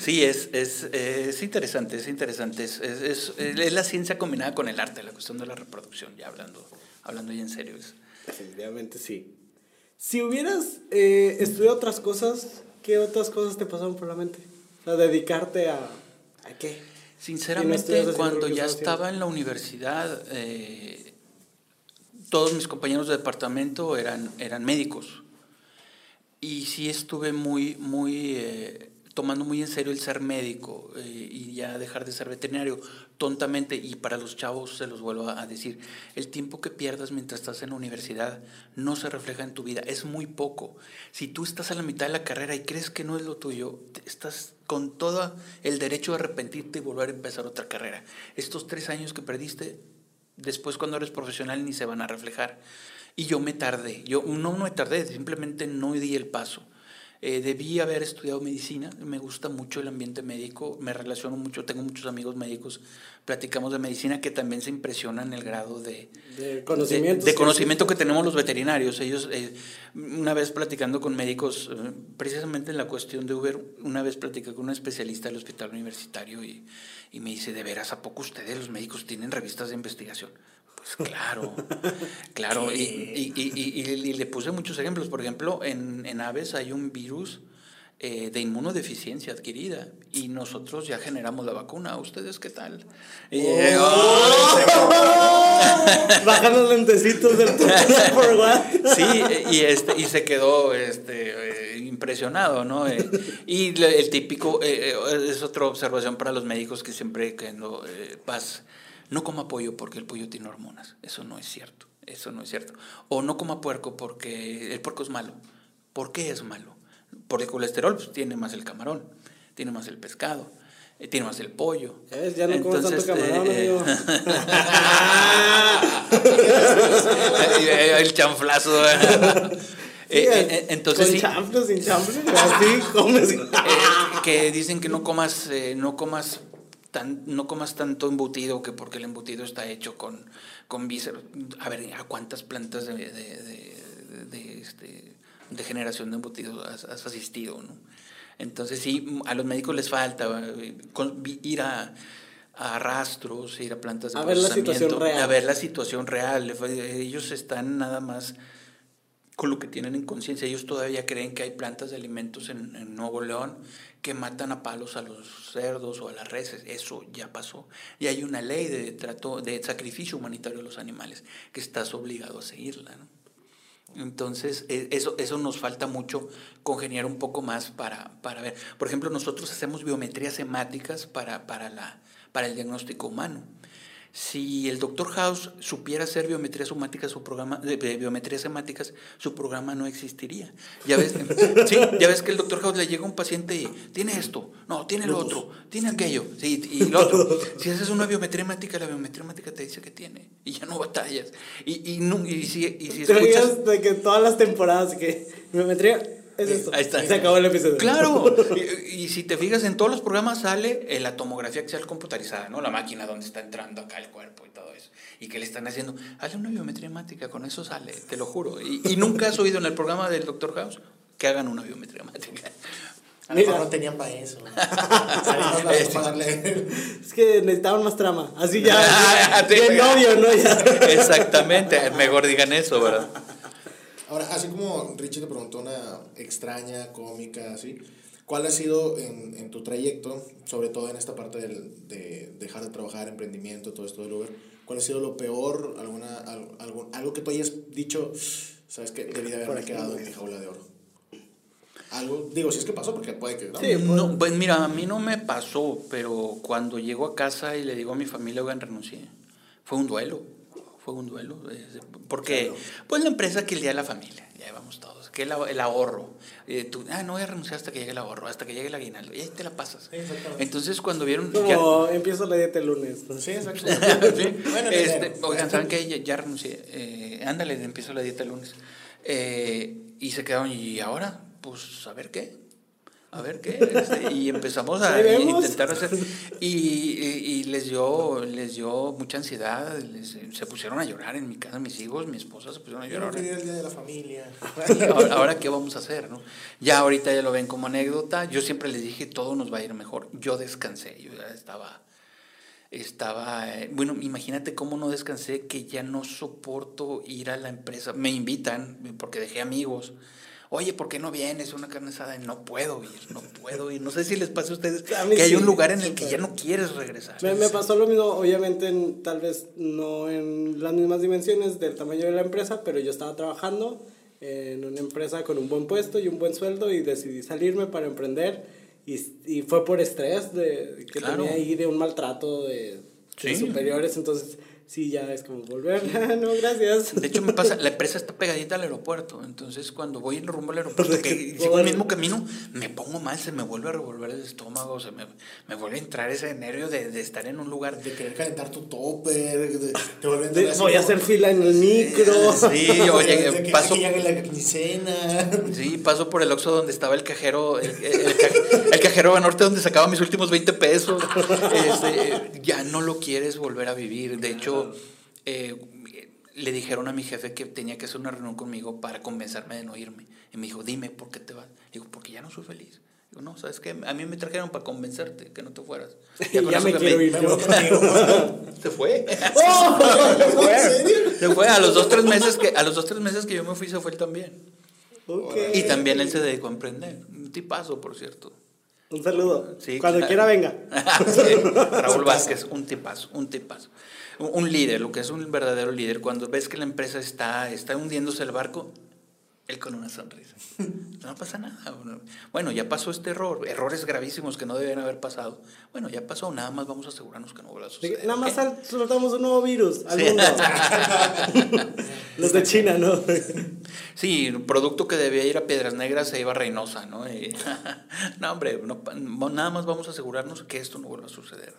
Sí, es, es, eh, es interesante, es interesante. Es, es, es- es la ciencia combinada con el arte, la cuestión de la reproducción, ya hablando, hablando ya en serio. es- Definitivamente sí. Si hubieras eh, estudiado otras cosas, ¿qué otras cosas te pasaron por la mente? O sea, dedicarte a... ¿A qué? Sinceramente, cuando ya estaba en la universidad, eh, todos mis compañeros de departamento eran, eran médicos. Y sí estuve muy, muy, eh, tomando muy en serio el ser médico eh, y ya dejar de ser veterinario tontamente. Y para los chavos se los vuelvo a decir, el tiempo que pierdas mientras estás en la universidad no se refleja en tu vida, es muy poco. Si tú estás a la mitad de la carrera y crees que no es lo tuyo, estás con todo el derecho de arrepentirte y volver a empezar otra carrera. Estos tres años que perdiste, después cuando eres profesional ni se van a reflejar. Y yo me tardé, yo no me tardé, simplemente no di el paso. Eh, debí haber estudiado medicina, me gusta mucho el ambiente médico, me relaciono mucho, tengo muchos amigos médicos, platicamos de medicina que también se impresionan el grado de, De conocimiento que tenemos los veterinarios. Ellos, eh, una vez platicando con médicos, eh, precisamente en la cuestión de Uber, una vez platicé con un especialista del hospital universitario y, y me dice, ¿de veras a poco ustedes los médicos tienen revistas de investigación? [laughs] Claro, claro. Y, y- y- y- le puse muchos ejemplos. Por ejemplo, en, en aves hay un virus eh, de inmunodeficiencia adquirida y nosotros ya generamos la vacuna. ¿Ustedes qué tal? Y, eh, [laughs] Bajan los lentecitos del [laughs] por what? Sí, y, este, y se quedó este, eh, impresionado, ¿no? Y el típico, es otra observación para los médicos que siempre que no vas, no coma pollo porque el pollo tiene hormonas. Eso no es cierto, eso no es cierto. O no coma puerco porque el puerco es malo. ¿Por qué es malo? Por el colesterol pues, tiene más el camarón, tiene más el pescado. eh, Tiene más el pollo. Ya ves, ya no comes tanto Entonces, camarón, eh, amigo. [laughs] el chanflazo. [laughs] Eh, eh, eh, entonces con sí, sin chanfles, así comes. [laughs] eh, que dicen que no comas, eh, no comas tan, no comas tanto embutido que porque el embutido está hecho con, con vísceras. A ver, ¿a cuántas plantas de, de, de- de, este, de generación de embutido has, has asistido? ¿no? Entonces sí, a los médicos les falta eh, con- ir a a rastros, ir a plantas de A ver la situación procesamiento, real. a ver la situación real. Ellos están nada más con lo que tienen en conciencia. Ellos todavía creen que hay plantas de alimentos en, en Nuevo León que matan a palos a los cerdos o a las reses. Eso ya pasó. Y hay una ley de trato, de sacrificio humanitario de los animales que estás obligado a seguirla. Entonces, eh, eso, eso nos falta mucho congeniar un poco más para, para ver. Por ejemplo, nosotros hacemos biometrías hemáticas para, para, la, para el diagnóstico humano. Si el doctor House supiera hacer biometría somática, su programa, de, de biometría semáticas, su programa no existiría. Ya ves, [laughs] sí, ya ves que el doctor House le llega a un paciente y tiene esto, no, tiene lo otro, tiene aquello, sí, y lo otro. Si haces una biometría hemática, la biometría hemática te dice que tiene, y ya no batallas. Y, y, no- y si, y si escuchas... de que todas las temporadas que biometría es esto. Ahí está. Y se acabó el episodio. Claro, [laughs] y, y si te fijas en todos los programas sale eh, la tomografía axial computarizada, ¿no? La máquina donde está entrando acá el cuerpo y todo eso. ¿Y qué le están haciendo? Hazle una biometría hemática, con eso sale, te lo juro. Y, y nunca has oído en el programa del Dr. House que hagan una biometría hemática. A lo mejor no tenían para eso. [laughs] Este. Es que necesitaban más trama. Así ya. [laughs] Ah, de sí. novio, ¿no? Ya. Exactamente, mejor digan eso, ¿verdad? Ahora, así como Richie te preguntó una extraña, cómica, así, ¿cuál ha sido en, en tu trayecto, sobre todo en esta parte del, de dejar de trabajar, emprendimiento, todo esto del Uber, cuál ha sido lo peor, alguna, al- algo, algo que tú hayas dicho, sabes que debí de haberme quedado en mi jaula de oro? Algo, digo, si es que pasó, porque puede que no. Sí. No, pues mira, a mí no me pasó, pero cuando llego a casa y le digo a mi familia, oigan, renuncié, fue un duelo, fue un duelo, eh, porque pues la empresa que el día de la familia, ya vamos todos, que el, ahor- el ahorro, eh, tú, ah, no voy a renunciar hasta que llegue el ahorro, hasta que llegue el aguinaldo, y ahí te la pasas. exactamente. Entonces cuando vieron... ya- Como empiezo la dieta el lunes. Sí, exacto. [laughs] Sí. Bueno, en Este, oigan, ¿saben qué? Ya, ya renuncié. Eh, ándale, empiezo la dieta el lunes. Eh, y se quedaron, ¿y ahora? Pues, a ver qué. A ver qué. Este, y empezamos a intentar hacer. Y, y- y les, dio, les dio mucha ansiedad. les- se pusieron a llorar en mi casa, mis hijos, mi esposa se pusieron a llorar. el día de la familia. [laughs] Ahora, ahora, qué vamos a hacer, ¿no? Ya ahorita ya lo ven como anécdota. Yo siempre les dije, todo nos va a ir mejor. Yo descansé, yo ya estaba, estaba, eh, bueno, imagínate cómo no descansé, que ya no soporto ir a la empresa. Me invitan, porque dejé amigos. Oye, ¿por qué no vienes una carne asada? No puedo ir, no puedo ir. No sé si les pasa a ustedes A que hay sí, un lugar en el que ya no quieres regresar. Me, me pasó lo mismo, obviamente, en- tal vez no en las mismas dimensiones del tamaño de la empresa, pero yo estaba trabajando en una empresa con un buen puesto y un buen sueldo y decidí salirme para emprender y, y fue por estrés de, que Claro. tenía ahí de un maltrato de, de Sí. superiores, entonces sí, ya es como volver, [laughs] no, gracias. De hecho, me pasa, la empresa está pegadita al aeropuerto, entonces cuando voy en rumbo al aeropuerto, [laughs] que sigo el mismo camino, me pongo mal, se me vuelve a revolver el estómago, se me, me vuelve a entrar ese nervio de, de estar en un lugar. De querer calentar tu topper, de, De- voy a hacer fila en el micro. Sí, [laughs] oye, de que, paso, que llegue la quincena. sí, paso por el Oxxo donde estaba el cajero, el, el, el ca- el cajero Banorte donde sacaba mis últimos 20 pesos. Este, ya no lo quieres volver a vivir. De hecho, eh, le dijeron a mi jefe que tenía que hacer una reunión conmigo para convencerme de no irme. Y me dijo, dime, ¿por qué te vas? Digo, porque ya no soy feliz. Digo, no, ¿sabes qué? A mí me trajeron para convencerte que no te fueras. [laughs] Ya eso me quiero ir Me yo. voy contigo. Se fue. ¿En serio? Se fue. A los dos, tres meses que, a los dos, tres meses que yo me fui, se fue él también. Ok. Y también él se dedicó a emprender. Un tipazo, por cierto. Un saludo. Sí, Cuando claro. quiera venga. [laughs] Sí, Raúl Vázquez, un tipazo, un tipazo. Un, líder, lo que es un verdadero líder. Cuando ves que la empresa está, está hundiéndose el barco, él con una sonrisa. [laughs] No pasa nada. Bueno, ya pasó este error, errores gravísimos que no deben haber pasado. Bueno, ya pasó, nada más vamos a asegurarnos que no vuelva a suceder. Nada más ¿ok? sal- soltamos un nuevo virus al Sí. mundo. [laughs] Los de China, ¿no? Sí, un producto que debía ir a Piedras Negras se iba a Reynosa, ¿no? [laughs] No, hombre, no nada más vamos a asegurarnos que esto no vuelva a suceder.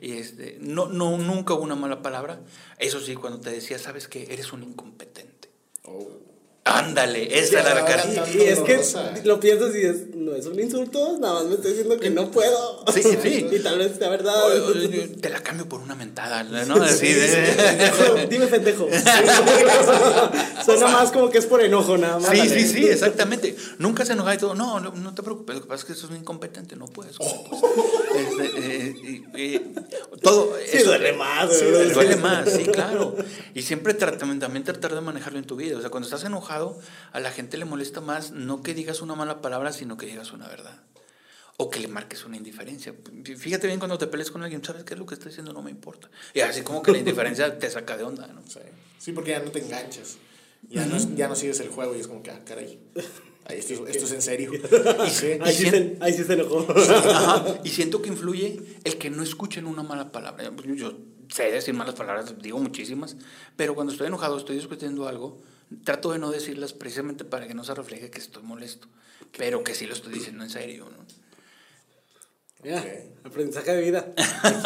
Y este, no, no, nunca hubo una mala palabra. Eso sí, cuando te decía, sabes que eres un incompetente. Oh. Ándale, esa era la cara. Ahora- Y, es que lo piensas y es, no es un insulto, nada más me estoy diciendo que no puedo. Sí, sí. [laughs] Y tal vez sea verdad. O- o- Te la cambio por una mentada, ¿no? Así de- Dime pendejo. [laughs] Suena más como que es por enojo, nada más. Sí, sí, sí, exactamente. Nunca se enoja y todo. No, no, no te preocupes. Lo que pasa es que eso es un incompetente, no puedes. [laughs] eh, eh, eh, todo. Sí, eso- duele más, Sí, duele. más, sí, claro. Y siempre trata- también tratar de manejarlo en tu vida. O sea, cuando estás enojado, a la gente le molesta más no que digas una mala palabra, sino que digas una verdad. O que le marques una indiferencia. Fíjate bien cuando te pelees con alguien, ¿sabes qué es lo que está diciendo? No me importa. Y así como que la indiferencia te saca de onda, ¿no? Sí. Sí, porque ya no te enganchas. Ya, no, es- ya no sigues el juego y es como que, ah, caray. Ahí, esto, esto es en serio. [laughs] Sí. Ahí sí, se, ahí sí se enojó. Ajá, Y siento que influye el que no escuchen una mala palabra. Yo, sé decir malas palabras, digo muchísimas, pero cuando estoy enojado, estoy discutiendo algo, trato de no decirlas precisamente para que no se refleje que estoy molesto, pero que sí lo estoy diciendo en serio, ¿no? Mira, aprendizaje de vida.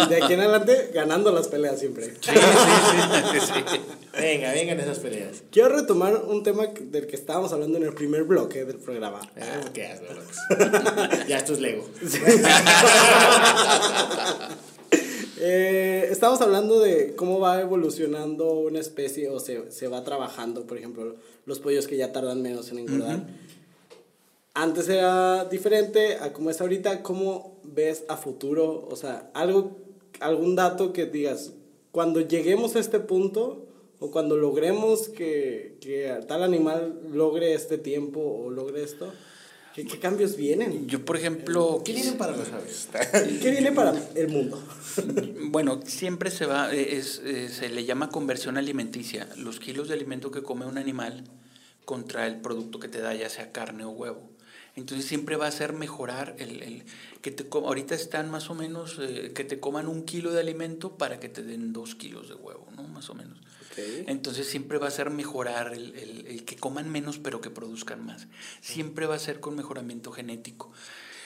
De aquí en adelante, ganando las peleas siempre. Sí, sí, sí, sí. Venga, vengan esas peleas. Quiero retomar un tema del que estábamos hablando en el primer bloque del programa. Ah, ¿Qué haces, Locos? ya esto es Lego. Eh, estamos hablando de cómo va evolucionando una especie o se, se va trabajando, por ejemplo, los pollos que ya tardan menos en engordar. Antes era diferente a como es ahorita. ¿Cómo ves a futuro? O sea, algo, algún dato que digas, cuando lleguemos a este punto o cuando logremos que, que tal animal logre este tiempo o logre esto, ¿qué, qué cambios vienen? Yo, por ejemplo, ¿Qué vienen para los aves? [laughs] ¿Qué viene para el mundo? Bueno, siempre se va, eh, es, eh, se le llama conversión alimenticia, los kilos de alimento que come un animal contra el producto que te da, ya sea carne o huevo. Entonces siempre va a ser mejorar el, el que te ahorita están más o menos eh, que te coman un kilo de alimento para que te den dos kilos de huevo, ¿no? Más o menos. Entonces siempre va a ser mejorar el, el- el que coman menos pero que produzcan más. Siempre va a ser con mejoramiento genético.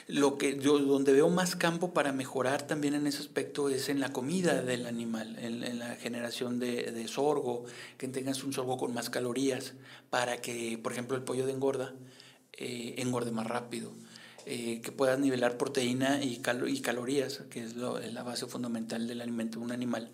Lo que yo donde veo más campo para mejorar también en ese aspecto es en la comida del animal, en, en la generación de, de sorgo, que tengas un sorgo con más calorías para que, por ejemplo, el pollo de engorda eh, engorde más rápido. eh, que puedas nivelar proteína y, calo- y calorías, que es lo- la base fundamental del alimento de un animal,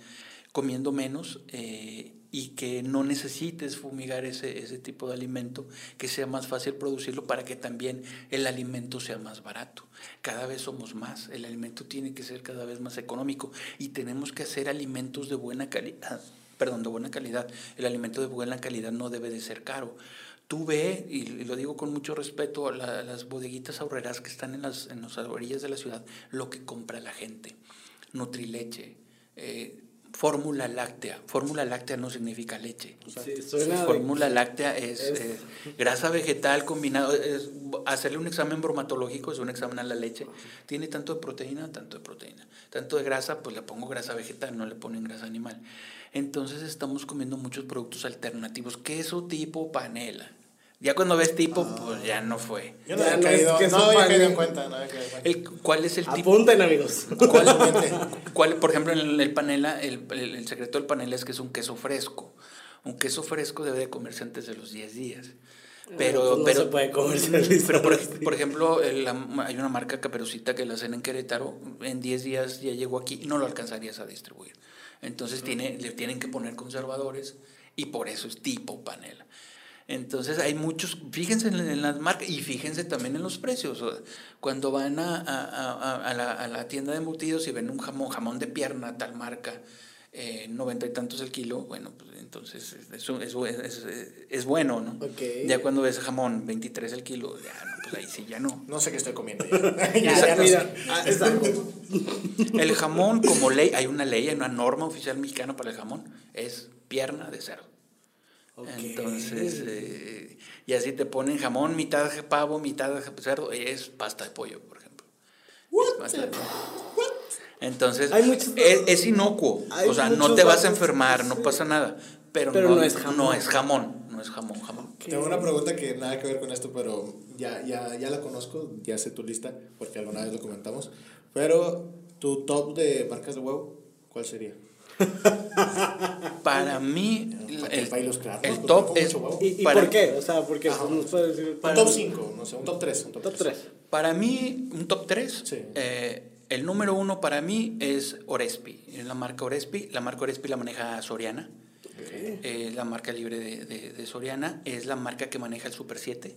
comiendo menos eh, y que no necesites fumigar ese, ese tipo de alimento, que sea más fácil producirlo para que también el alimento sea más barato. Cada vez somos más, el alimento tiene que ser cada vez más económico y tenemos que hacer alimentos de buena calidad. Perdón, de buena calidad. El alimento de buena calidad no debe de ser caro. Tú ve, y lo digo con mucho respeto, la- las bodeguitas ahorreras que están en las, en las orillas de la ciudad, lo que compra la gente. Nutrileche, eh, fórmula láctea. Fórmula láctea no significa leche. Sí, Fórmula láctea es, Es- eh, grasa vegetal combinado. Es, hacerle un examen bromatológico es un examen a la leche. Tiene tanto de proteína, tanto de proteína. Tanto de grasa, pues le pongo grasa vegetal, no le ponen grasa animal. Entonces estamos comiendo muchos productos alternativos. Queso tipo panela. Ya cuando ves tipo, pues ya no fue. Yo no Ya había caído, que no son había pan- caído en cuenta. No había caído en cuenta. El, ¿Cuál es el tipo? Apunten, amigos. ¿Cuál, cuál- por ejemplo, en el, el panela, el, el- el secreto del panela es que es un queso fresco. Un queso fresco debe de comerse antes de los 10 días. Pero, Pues no pero, se puede comercializar pero por, ejemplo, el- la- hay una marca caperucita que la hacen en Querétaro, en 10 días ya llegó aquí y no lo alcanzarías a distribuir. Entonces tiene, le tienen que poner conservadores y por eso es tipo panela. Entonces hay muchos, fíjense en, las marcas y fíjense también en los precios. Cuando van a, a- a- a la, a la tienda de embutidos y ven un jamón, jamón de pierna, tal marca, eh, noventa y tantos el kilo, bueno, pues entonces eso, eso es, es- es bueno, ¿no? Ya cuando ves jamón 23 el kilo, ya no, pues ahí sí ya no. No sé qué estoy comiendo [laughs] ya. ah, es. [laughs] El jamón como ley, hay una ley, hay una norma oficial mexicana para el jamón, es pierna de cerdo. Ok. Entonces, eh, y así te ponen jamón, mitad pavo, mitad cerdo, es pasta de pollo, por ejemplo. De pollo. Entonces, Hay muchos- es, es inocuo, Hay o sea, no te vas a enfermar, no pasa nada, pero, Pero no, no es jamón. no es jamón, no es jamón, jamón. Tengo una pregunta que nada que ver con esto, pero ya, ya, ya la conozco, ya sé tu lista, porque alguna vez lo comentamos. Pero, ¿tu top de marcas de huevo, cuál sería? Para mí, Para el, para el top es. ¿Y, y Para- por qué? O sea, porque Ajá. nos puede decir. Un top 5, no sé, un top 3. Un top, Top 3. Para mí, un top 3. Sí. el número uno para mí es Orespi. Es la marca Orespi. La marca Orespi la maneja Soriana. Eh, la marca libre de, de- de Soriana. Es la marca que maneja el Super 7.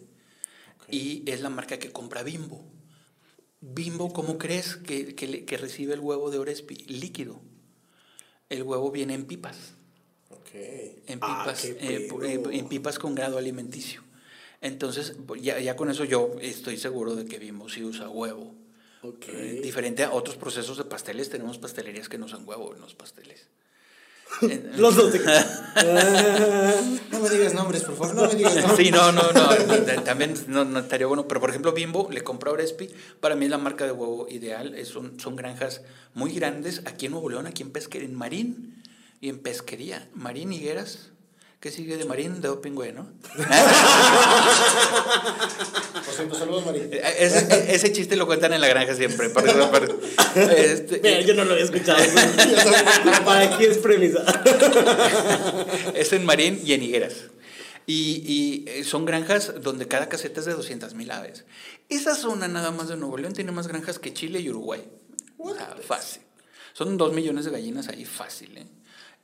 Y es la marca que compra Bimbo. Bimbo, ¿cómo crees que, que que recibe el huevo de Orespi? Líquido. El huevo viene en pipas. En Ah, pipas, eh, pedo. eh, en pipas con grado alimenticio. Entonces, ya, ya con eso yo estoy seguro de que Bimbo sí usa huevo. Eh, Diferente a otros procesos de pasteles, tenemos pastelerías que no usan huevo en los pasteles. [laughs] Los dos de [laughs] No me digas nombres, por favor, no me digas nombres. Sí, no, no, no. También no, no estaría bueno. Pero, por ejemplo, Bimbo le compró a Orespi. Para mí es la marca de huevo ideal. Es un- son granjas muy grandes aquí en Nuevo León, aquí en Pesquería, en Marín y en Pesquería. Marín Higueras. ¿Qué sigue de Marín? De Opingüe, ¿no? [laughs] Por cierto, saludos, María. Ese, ese chiste lo cuentan en la granja siempre. Por- por- este, Mira, yo no lo había escuchado. [laughs] Para aquí es premisa. es en Marín y en Higueras. Y, y, eh, son granjas donde cada caseta es de 200 mil aves. Esa zona nada más de Nuevo León tiene más granjas que Chile y Uruguay. Fácil. Son dos millones de gallinas ahí fácil. ¿eh?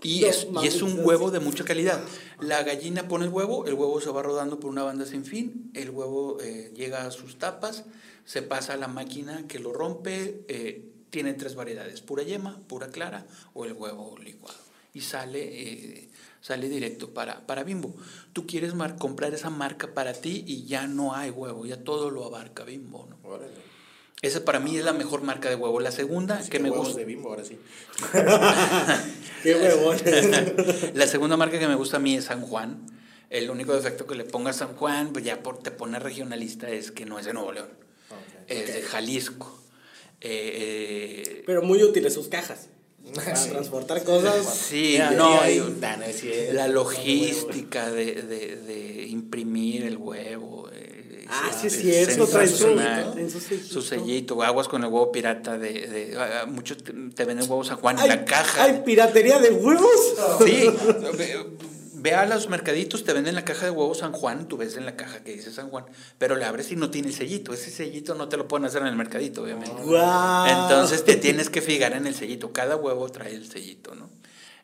Y, No es, y es un huevo de mucha calidad. La gallina pone el huevo, el huevo se va rodando por una banda sin fin, el huevo eh, llega a sus tapas, se pasa a la máquina que lo rompe, eh, tiene tres variedades, pura yema, pura clara o el huevo licuado. Y sale, eh, sale directo para, para Bimbo. Tú quieres mar- comprar esa marca para ti y ya no hay huevo, ya todo lo abarca Bimbo. ¿no? Órale. Esa para mí es la mejor marca de huevo. La segunda que me gusta. de bimbo, ahora sí. [laughs] Qué huevón. La segunda marca que me gusta a mí es San Juan. El único defecto que le ponga a San Juan, pues ya por, te pone regionalista, es que no es de Nuevo León. Es de Jalisco. Eh, eh, Pero muy útiles sus cajas. Para Sí. transportar cosas. sí, no, ahí, la logística de, de- de imprimir el huevo. Ah, sí, es cierto. Trae su, sellito. Su sellito, aguas con el huevo pirata de, de- muchos te, te venden huevos San Juan en ¿Hay, la caja. ¿Hay piratería de huevos? Sí, ve, a los mercaditos, te venden la caja de huevos San Juan, tú ves en la caja que dice San Juan, pero le abres y no tiene el sellito. Ese sellito no te lo pueden hacer en el mercadito, obviamente. Guau. Entonces te tienes que fijar en el sellito. Cada huevo trae el sellito, ¿no?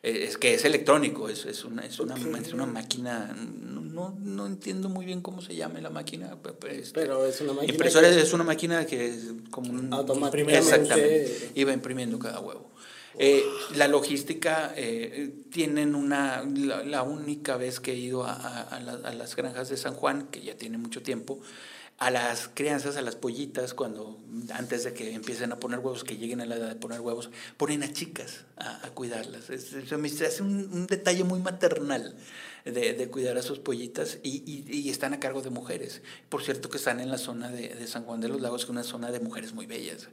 Eh, Es que es electrónico, es, es, una, es, una, es una máquina. No, no, no entiendo muy bien cómo se llama la máquina. este, Pero es una máquina Impresora que- es una máquina que es como un. Automáticamente. Exactamente. Iba imprimiendo cada huevo. Eh, la logística, eh, tienen una, la, la única vez que he ido a, a- a la- a las granjas de San Juan, que ya tiene mucho tiempo, a las crianzas, a las pollitas, cuando antes de que empiecen a poner huevos, que lleguen a la edad de poner huevos, ponen a chicas a, cuidarlas. Es- hace un, un detalle muy maternal de, cuidar a sus pollitas y están a cargo de mujeres. Por cierto que están en la zona de, de San Juan de los Lagos, que es una zona de mujeres muy bellas.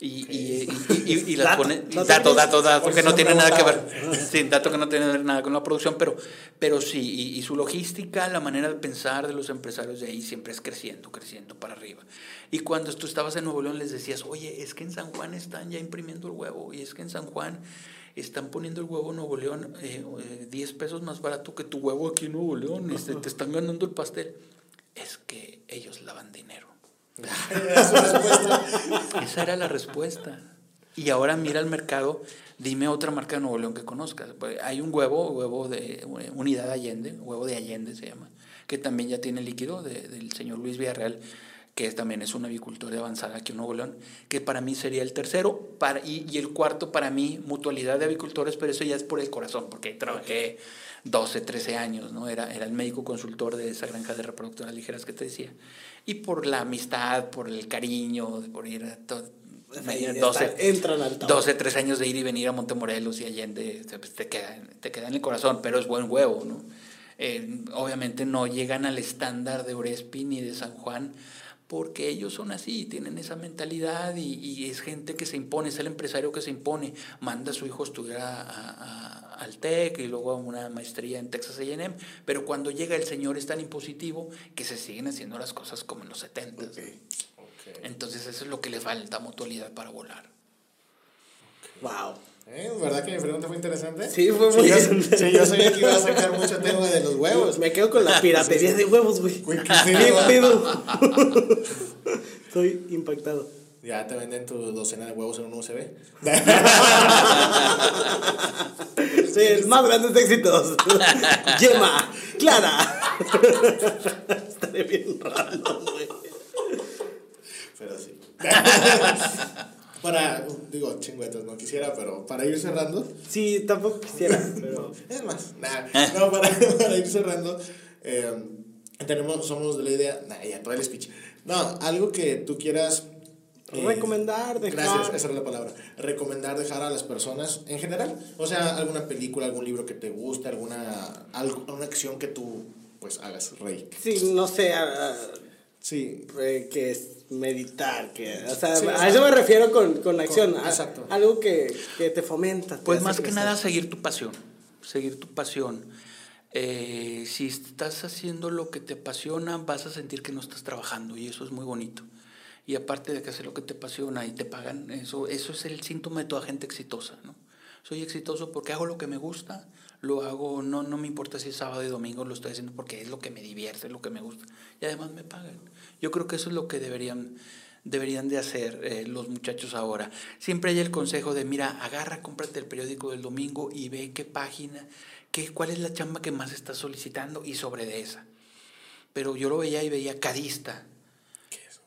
Y, y, y- y- y las Dato, dato. dato, dato, dato, Por que no tiene nada que ver. [laughs] Sí, dato que no tiene nada con la producción, pero, pero sí, y, y su logística, la manera de pensar de los empresarios de ahí siempre es creciendo, creciendo para arriba. Y cuando tú estabas en Nuevo León les decías, oye, es que en San Juan están ya imprimiendo el huevo, y es que en San Juan están poniendo el huevo en Nuevo León eh, eh, 10 pesos más barato que tu huevo aquí en Nuevo León, este, te están ganando el pastel. Es que ellos lavan dinero. Esa era la respuesta. Y ahora mira el mercado, dime otra marca de Nuevo León que conozcas. Pues, Hay un huevo, huevo de Unidad Allende, huevo de Allende se llama, que también ya tiene líquido de- del señor Luis Villarreal, que también es un avicultor de avanzada aquí en Nuevo León, que para mí sería el tercero, y el cuarto para mí, mutualidad de avicultores, pero eso ya es por el corazón, porque trabajé 12, 13 años, ¿no? Era, era el médico consultor de esa granja de reproductoras ligeras que te decía. Y por la amistad, por el cariño, por ir a todo. Ahí imagínate, está, 12, entran al top. 12, 13 años de ir y venir a Montemorelos y Allende, te, pues, te queda, te queda en el corazón, pero es buen huevo, ¿no? Eh, obviamente no llegan al estándar de Orespi ni de San Juan, porque ellos son así, tienen esa mentalidad y, y es gente que se impone, es el empresario que se impone, manda a su hijo a estudiar a- a- a- al TEC y luego a una maestría en Texas A&M, pero cuando llega el señor es tan impositivo que se siguen haciendo las cosas como en los 70. Entonces eso es lo que le falta mutualidad para volar. Wow. ¿Eh? ¿Verdad que mi pregunta fue interesante? Sí, fue muy yo, interesante. sí, yo sabía que iba a sacar mucho tema de los huevos. Me quedo con la [laughs] piratería de huevos, güey. ¿Qué ¿qué pedo? [laughs] Estoy impactado. Ya te venden tu docena de huevos en un USB. [laughs] Sí, el más grandes éxitos. Yema, Clara. Estaré bien raro, güey. Pero sí. Para, digo, chingüetas, no quisiera, pero para ir cerrando. Sí, tampoco quisiera, pero. [laughs] Es más, nada. No, para, [laughs] para ir cerrando. eh, tenemos, somos de la idea. Nah, ya, todo el speech. No, algo que tú quieras Eh, Recomendar, dejar. Gracias, esa era la palabra. Recomendar dejar a las personas en general. O sea, alguna película, algún libro que te guste, alguna, algo, una acción que tú pues hagas, Rey. Sí, no sé, ah, Sí. eh, que es meditar, que, o sea, Sí, a eso me refiero con, con acción, a- exacto. algo que, que te fomenta. te Pues más que crecer. nada seguir tu pasión, seguir tu pasión. Eh, si estás haciendo lo que te apasiona, vas a sentir que no estás trabajando y eso es muy bonito. Y aparte de que hacer lo que te apasiona y te pagan, eso, eso es el síntoma de toda gente exitosa. ¿no? Soy exitoso porque hago lo que me gusta, lo hago, no, no me importa si es sábado y domingo, lo estoy haciendo porque es lo que me divierte, es lo que me gusta. Y además me pagan. Yo creo que eso es lo que deberían, deberían de hacer eh, los muchachos ahora. Siempre hay el consejo de, mira, agarra, cómprate el periódico del domingo y ve qué página, qué, cuál es la chamba que más estás solicitando y sobre de esa. Pero yo lo veía y veía cadista.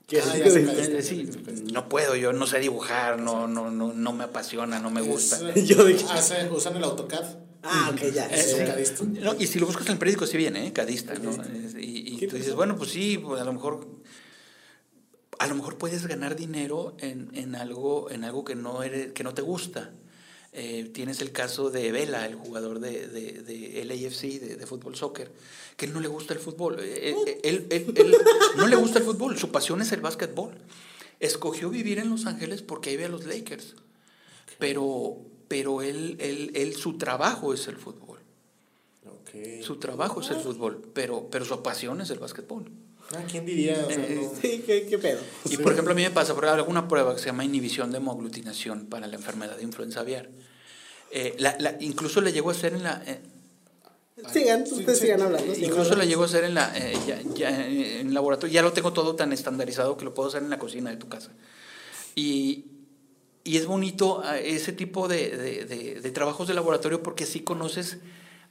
¿Qué Ah. Eh, sí, no puedo, yo no sé dibujar, no, no, no, no me apasiona, no me gusta. [laughs] Yo dije- hace- usan el AutoCAD. Ah, ok, ya. Es un cadista. No, y si lo buscas en el periódico, sí viene, ¿eh? Cadista, ¿no? Es- Y, y ¿Qué tú dices, bueno, pues sí, pues a lo mejor. A lo mejor puedes ganar dinero en, en algo, en algo que no eres, que no te gusta. Eh, tienes el caso de Vela, el jugador de, de, de LAFC, de, de fútbol soccer, que él no le gusta el fútbol. Eh, eh, Él, él- él no le gusta el fútbol, su pasión es el básquetbol. Escogió vivir en Los Ángeles porque ahí ve a los Lakers. Pero, pero él, él, él, su trabajo es el fútbol. Ok. Su trabajo es el fútbol, pero, pero su pasión es el básquetbol. Ah, ¿Quién diría? O sea, Eh, no- Sí, ¿qué, qué pedo? Y por ejemplo, a mí me pasa, por alguna prueba que se llama inhibición de hemoaglutinación para la enfermedad de influenza aviar. Eh, la- la- incluso le llegó a hacer en la... eh, Sigan, Sí, ustedes sí. sigan hablando. sigan incluso hablando. la llegó a hacer en la eh, ya- ya, en laboratorio. Ya lo tengo todo tan estandarizado que lo puedo hacer en la cocina de tu casa. Y, y es bonito ah, ese tipo de, de- de- de trabajos de laboratorio porque sí conoces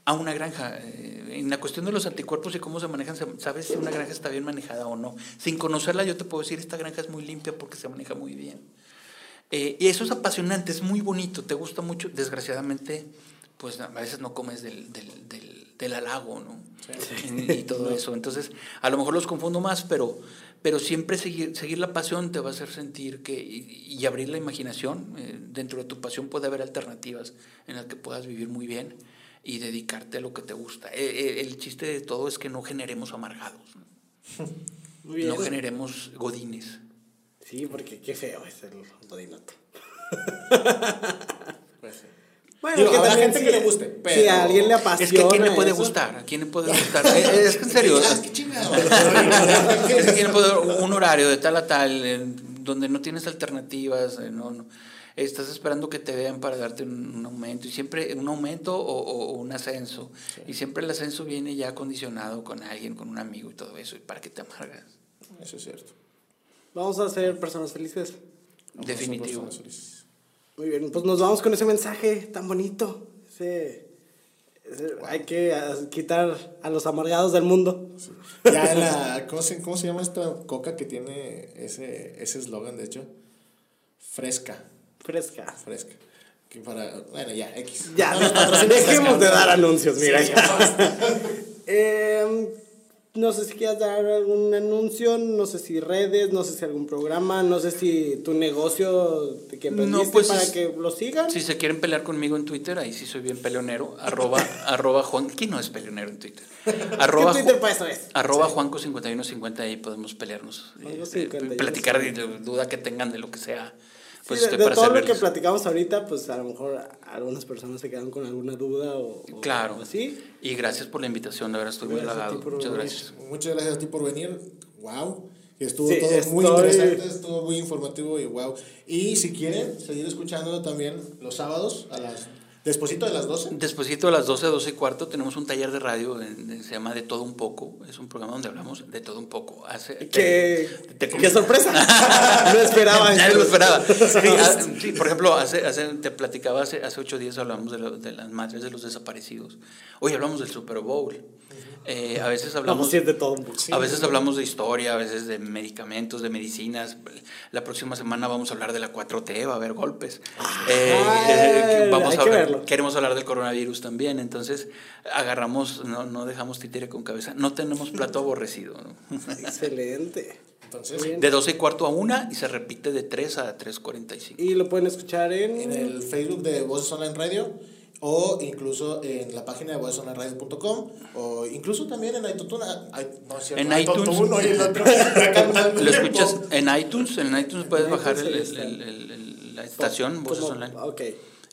a una granja. Eh, En la cuestión de los anticuerpos y cómo se manejan, sabes si una granja está bien manejada o no. Sin conocerla yo te puedo decir, esta granja es muy limpia porque se maneja muy bien. Eh, y eso es apasionante, es muy bonito, te gusta mucho. Desgraciadamente, pues a veces no comes del, del, del, del halago, ¿no? Y, y todo [laughs] eso. Entonces, a lo mejor los confundo más, pero, pero siempre seguir, seguir la pasión te va a hacer sentir que, y, y abrir la imaginación. eh, dentro de tu pasión puede haber alternativas en las que puedas vivir muy bien y dedicarte a lo que te gusta. Eh, eh, el chiste de todo es que no generemos amargados. [laughs] Muy bien. no generemos godines. Sí, porque qué feo es el godinato. [laughs] sí. Bueno, Digo, que habrá también gente si- que le guste, Si pero- a alguien le apasiona. Es que a quién le puede eso, gustar, a quién le puede gustar. Es que en serio. Qué chingado. Es que quién puede- un horario de tal a tal, en donde no tienes alternativas, eh, no, no. estás esperando que te vean para darte un, un aumento, y siempre un aumento o, o- o un ascenso, y siempre el ascenso viene ya condicionado con alguien, con un amigo y todo eso, y para que te amargas. Eso es cierto. Vamos a ser personas felices. Definitivo. Personas felices. Muy bien, pues nos vamos con ese mensaje tan bonito. Ese, ese- Hay que ah, quitar a los amargados del mundo. [laughs] Ya en la. ¿cómo se, ¿Cómo se llama esta coca que tiene ese ese eslogan, de hecho? Fresca. Fresca. Fresca. Que para. Bueno, ya, X. Ya, No [laughs] dejemos de dar anuncios, mira. Sí, ya. [laughs] Em, no sé si quieras dar algún anuncio, no sé si redes, no sé si algún programa, no sé si tu negocio que emprendiste No, pues para es- que lo sigan. Si se quieren pelear conmigo en Twitter, ahí sí soy bien peleonero, [laughs] arroba, arroba Juan, ¿quién no es peleonero en Twitter? [laughs] Arroba, ¿Qué Twitter para eso es? Arroba Juanco5150, ahí podemos pelearnos. Eh, 51. platicar de duda que tengan de lo que sea. Pues Sí, de, de todo lo que platicamos ahorita, pues a lo mejor algunas personas se quedan con alguna duda o, o Claro. algo así. Y gracias por la invitación, de verdad estoy muy Gracias a ti halagado. Muchas gracias. Muchas gracias a ti por venir. Wow. Estuvo Sí, todo muy estoy- interesante, estuvo muy informativo y wow. Y si quieren seguir escuchando también los sábados a las despuesito de las 12. Despuésito de las 12, 12 y cuarto tenemos un taller de radio, en- se llama De Todo Un Poco. Es un programa donde hablamos de todo un poco. Hace, ¡Qué, te- te- qué sorpresa! no esperaba Nadie eso. lo esperaba. [laughs] Sí, ah, sí, por ejemplo, hace, hace, te platicaba hace, hace ocho días hablamos de, lo- de las madres de los desaparecidos. Hoy hablamos del Super Bowl. Eh, a veces hablamos... de todo un poco. A veces hablamos de historia, a veces de medicamentos, de medicinas. La próxima semana vamos a hablar de la 4T, va a haber golpes. Eh, eh, Ay, vamos a que queremos hablar del coronavirus también, entonces agarramos, no, no dejamos títere con cabeza. No tenemos plato aborrecido. ¿no? [laughs] Excelente. Entonces, Bien. De 12 y cuarto a 1 y se repite de 3 a 3.45. Y lo pueden escuchar en... en el Facebook de Voces Online Radio o incluso en la página de vocesonlineradio.com o incluso también en iTunes. Ay, no es cierto, En iTunes. y el otro. [laughs] Lo escuchas en iTunes, en iTunes puedes En bajar iTunes el- ahí el- está. el- el- la estación Voces Online. Ok.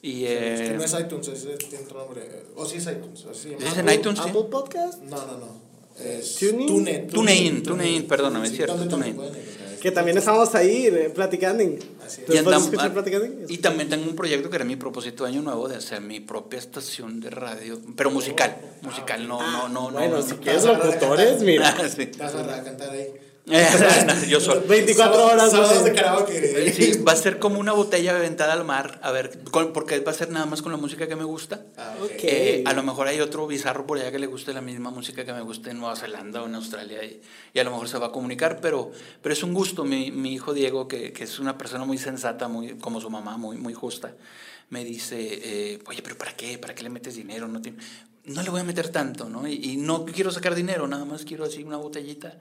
Y Es que eh, no es iTunes, es, tiene otro nombre. O sí es iTunes. así. ¿Es en Apple- iTunes, sí? Apple Podcast. No, no, no. Es ¿TuneIn? TuneIn. TuneIn, TuneIn, perdóname, es Sí, cierto, ¿dónde también TuneIn. Que también estamos ahí eh, platicando. Así es. ¿Tú y, andam- ah, platicando? y también tengo un proyecto que era mi propósito de año nuevo de hacer mi propia estación de radio, pero musical, musical, no, no, no, no. Bueno, no. si quieres locutores, mira. [laughs] Sí. Te vas a cantar ahí. [laughs] Yo solo. 24 horas. Sábados de karaoke. Sí, va a ser como una botella aventada al mar, a ver, con- porque va a ser nada más con la música que me gusta. Ah, Ok. Eh, a lo mejor hay otro bizarro por allá que le guste la misma música que me gusta en Nueva Zelanda o en Australia y, y a lo mejor se va a comunicar, pero, pero es un gusto. Mi, mi hijo Diego, que, que es una persona muy sensata, muy, como su mamá, muy, muy justa, me dice, eh, oye, pero ¿para qué? ¿Para qué le metes dinero? No, tiene- no le voy a meter tanto, ¿no? Y, y no quiero sacar dinero, nada más quiero así una botellita,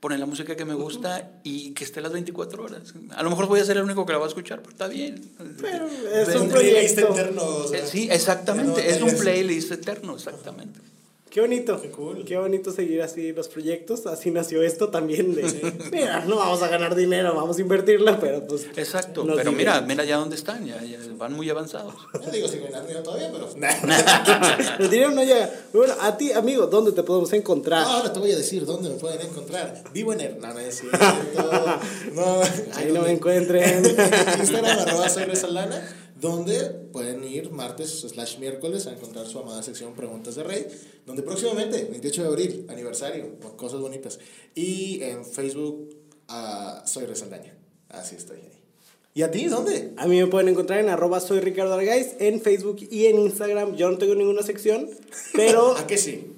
poner la música que me gusta y que esté las 24 horas. A lo mejor voy a ser el único que la va a escuchar, pero está bien. Pero es Es un un playlist proyecto. eterno. o sea, Sí, exactamente, no es un playlist eterno, exactamente. Qué bonito. Qué cool. Qué bonito seguir así los proyectos. Así nació esto también. De, mira, no vamos a ganar dinero, vamos a invertirla, pero pues. Exacto, pero mira, mira ya dónde están, ya, ya van muy avanzados. Yo digo sin ganar dinero todavía, pero. [laughs] El dinero no llega. Bueno, a ti, amigo, ¿dónde te podemos encontrar? Ahora te voy a decir dónde me pueden encontrar. Vivo en. No, no. [laughs] No, Ahí no me encuentren. En [laughs] Instagram, arroba soy Resalana, donde pueden ir martes slash miércoles a encontrar su amada sección Preguntas de Rey, donde próximamente, 28 de abril, aniversario, cosas bonitas. Y en Facebook, ah, soy Resaldaña. Así estoy ahí. ¿Y a ti dónde? A mí me pueden encontrar en arroba soy Ricardo en Facebook y en Instagram. Yo no tengo ninguna sección, pero... [laughs] ¿A que sí?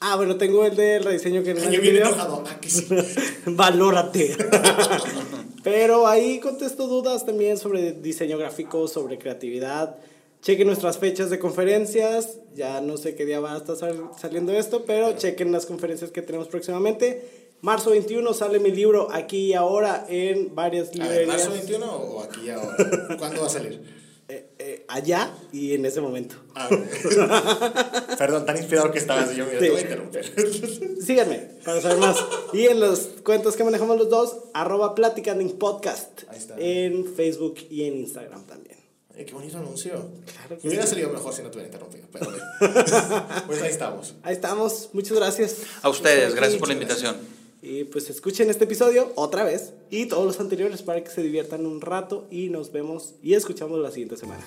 Ah, bueno, tengo el de rediseño que no Yo video. enojado. ¿A que sí? [laughs] Valórate. [laughs] Pero ahí contesto dudas también sobre diseño gráfico, sobre creatividad. Chequen nuestras fechas de conferencias. Ya no sé qué día va a estar sal- saliendo esto, pero chequen las conferencias que tenemos próximamente. Marzo 21 sale mi libro aquí y ahora en varias A ver, librerías. ¿marzo 21 o aquí ahora? ¿Cuándo va a salir? Eh, eh, allá y en ese momento. Ah. [laughs] Perdón, tan inspirado que estabas. Yo, mira, Sí. te voy a interrumpir. [laughs] Síganme para saber más. Y en los cuentos que manejamos los dos, arroba platicanding podcast. Ahí está. En Facebook y en Instagram también. Ay, qué bonito anuncio. Claro que Me hubiera sí. salido mejor si no te hubiera interrumpido, pero bueno. [laughs] Pues ahí estamos. Ahí estamos. Muchas gracias. A ustedes, gracias por la invitación. Y pues escuchen este episodio otra vez y todos los anteriores para que se diviertan un rato y nos vemos y escuchamos la siguiente semana.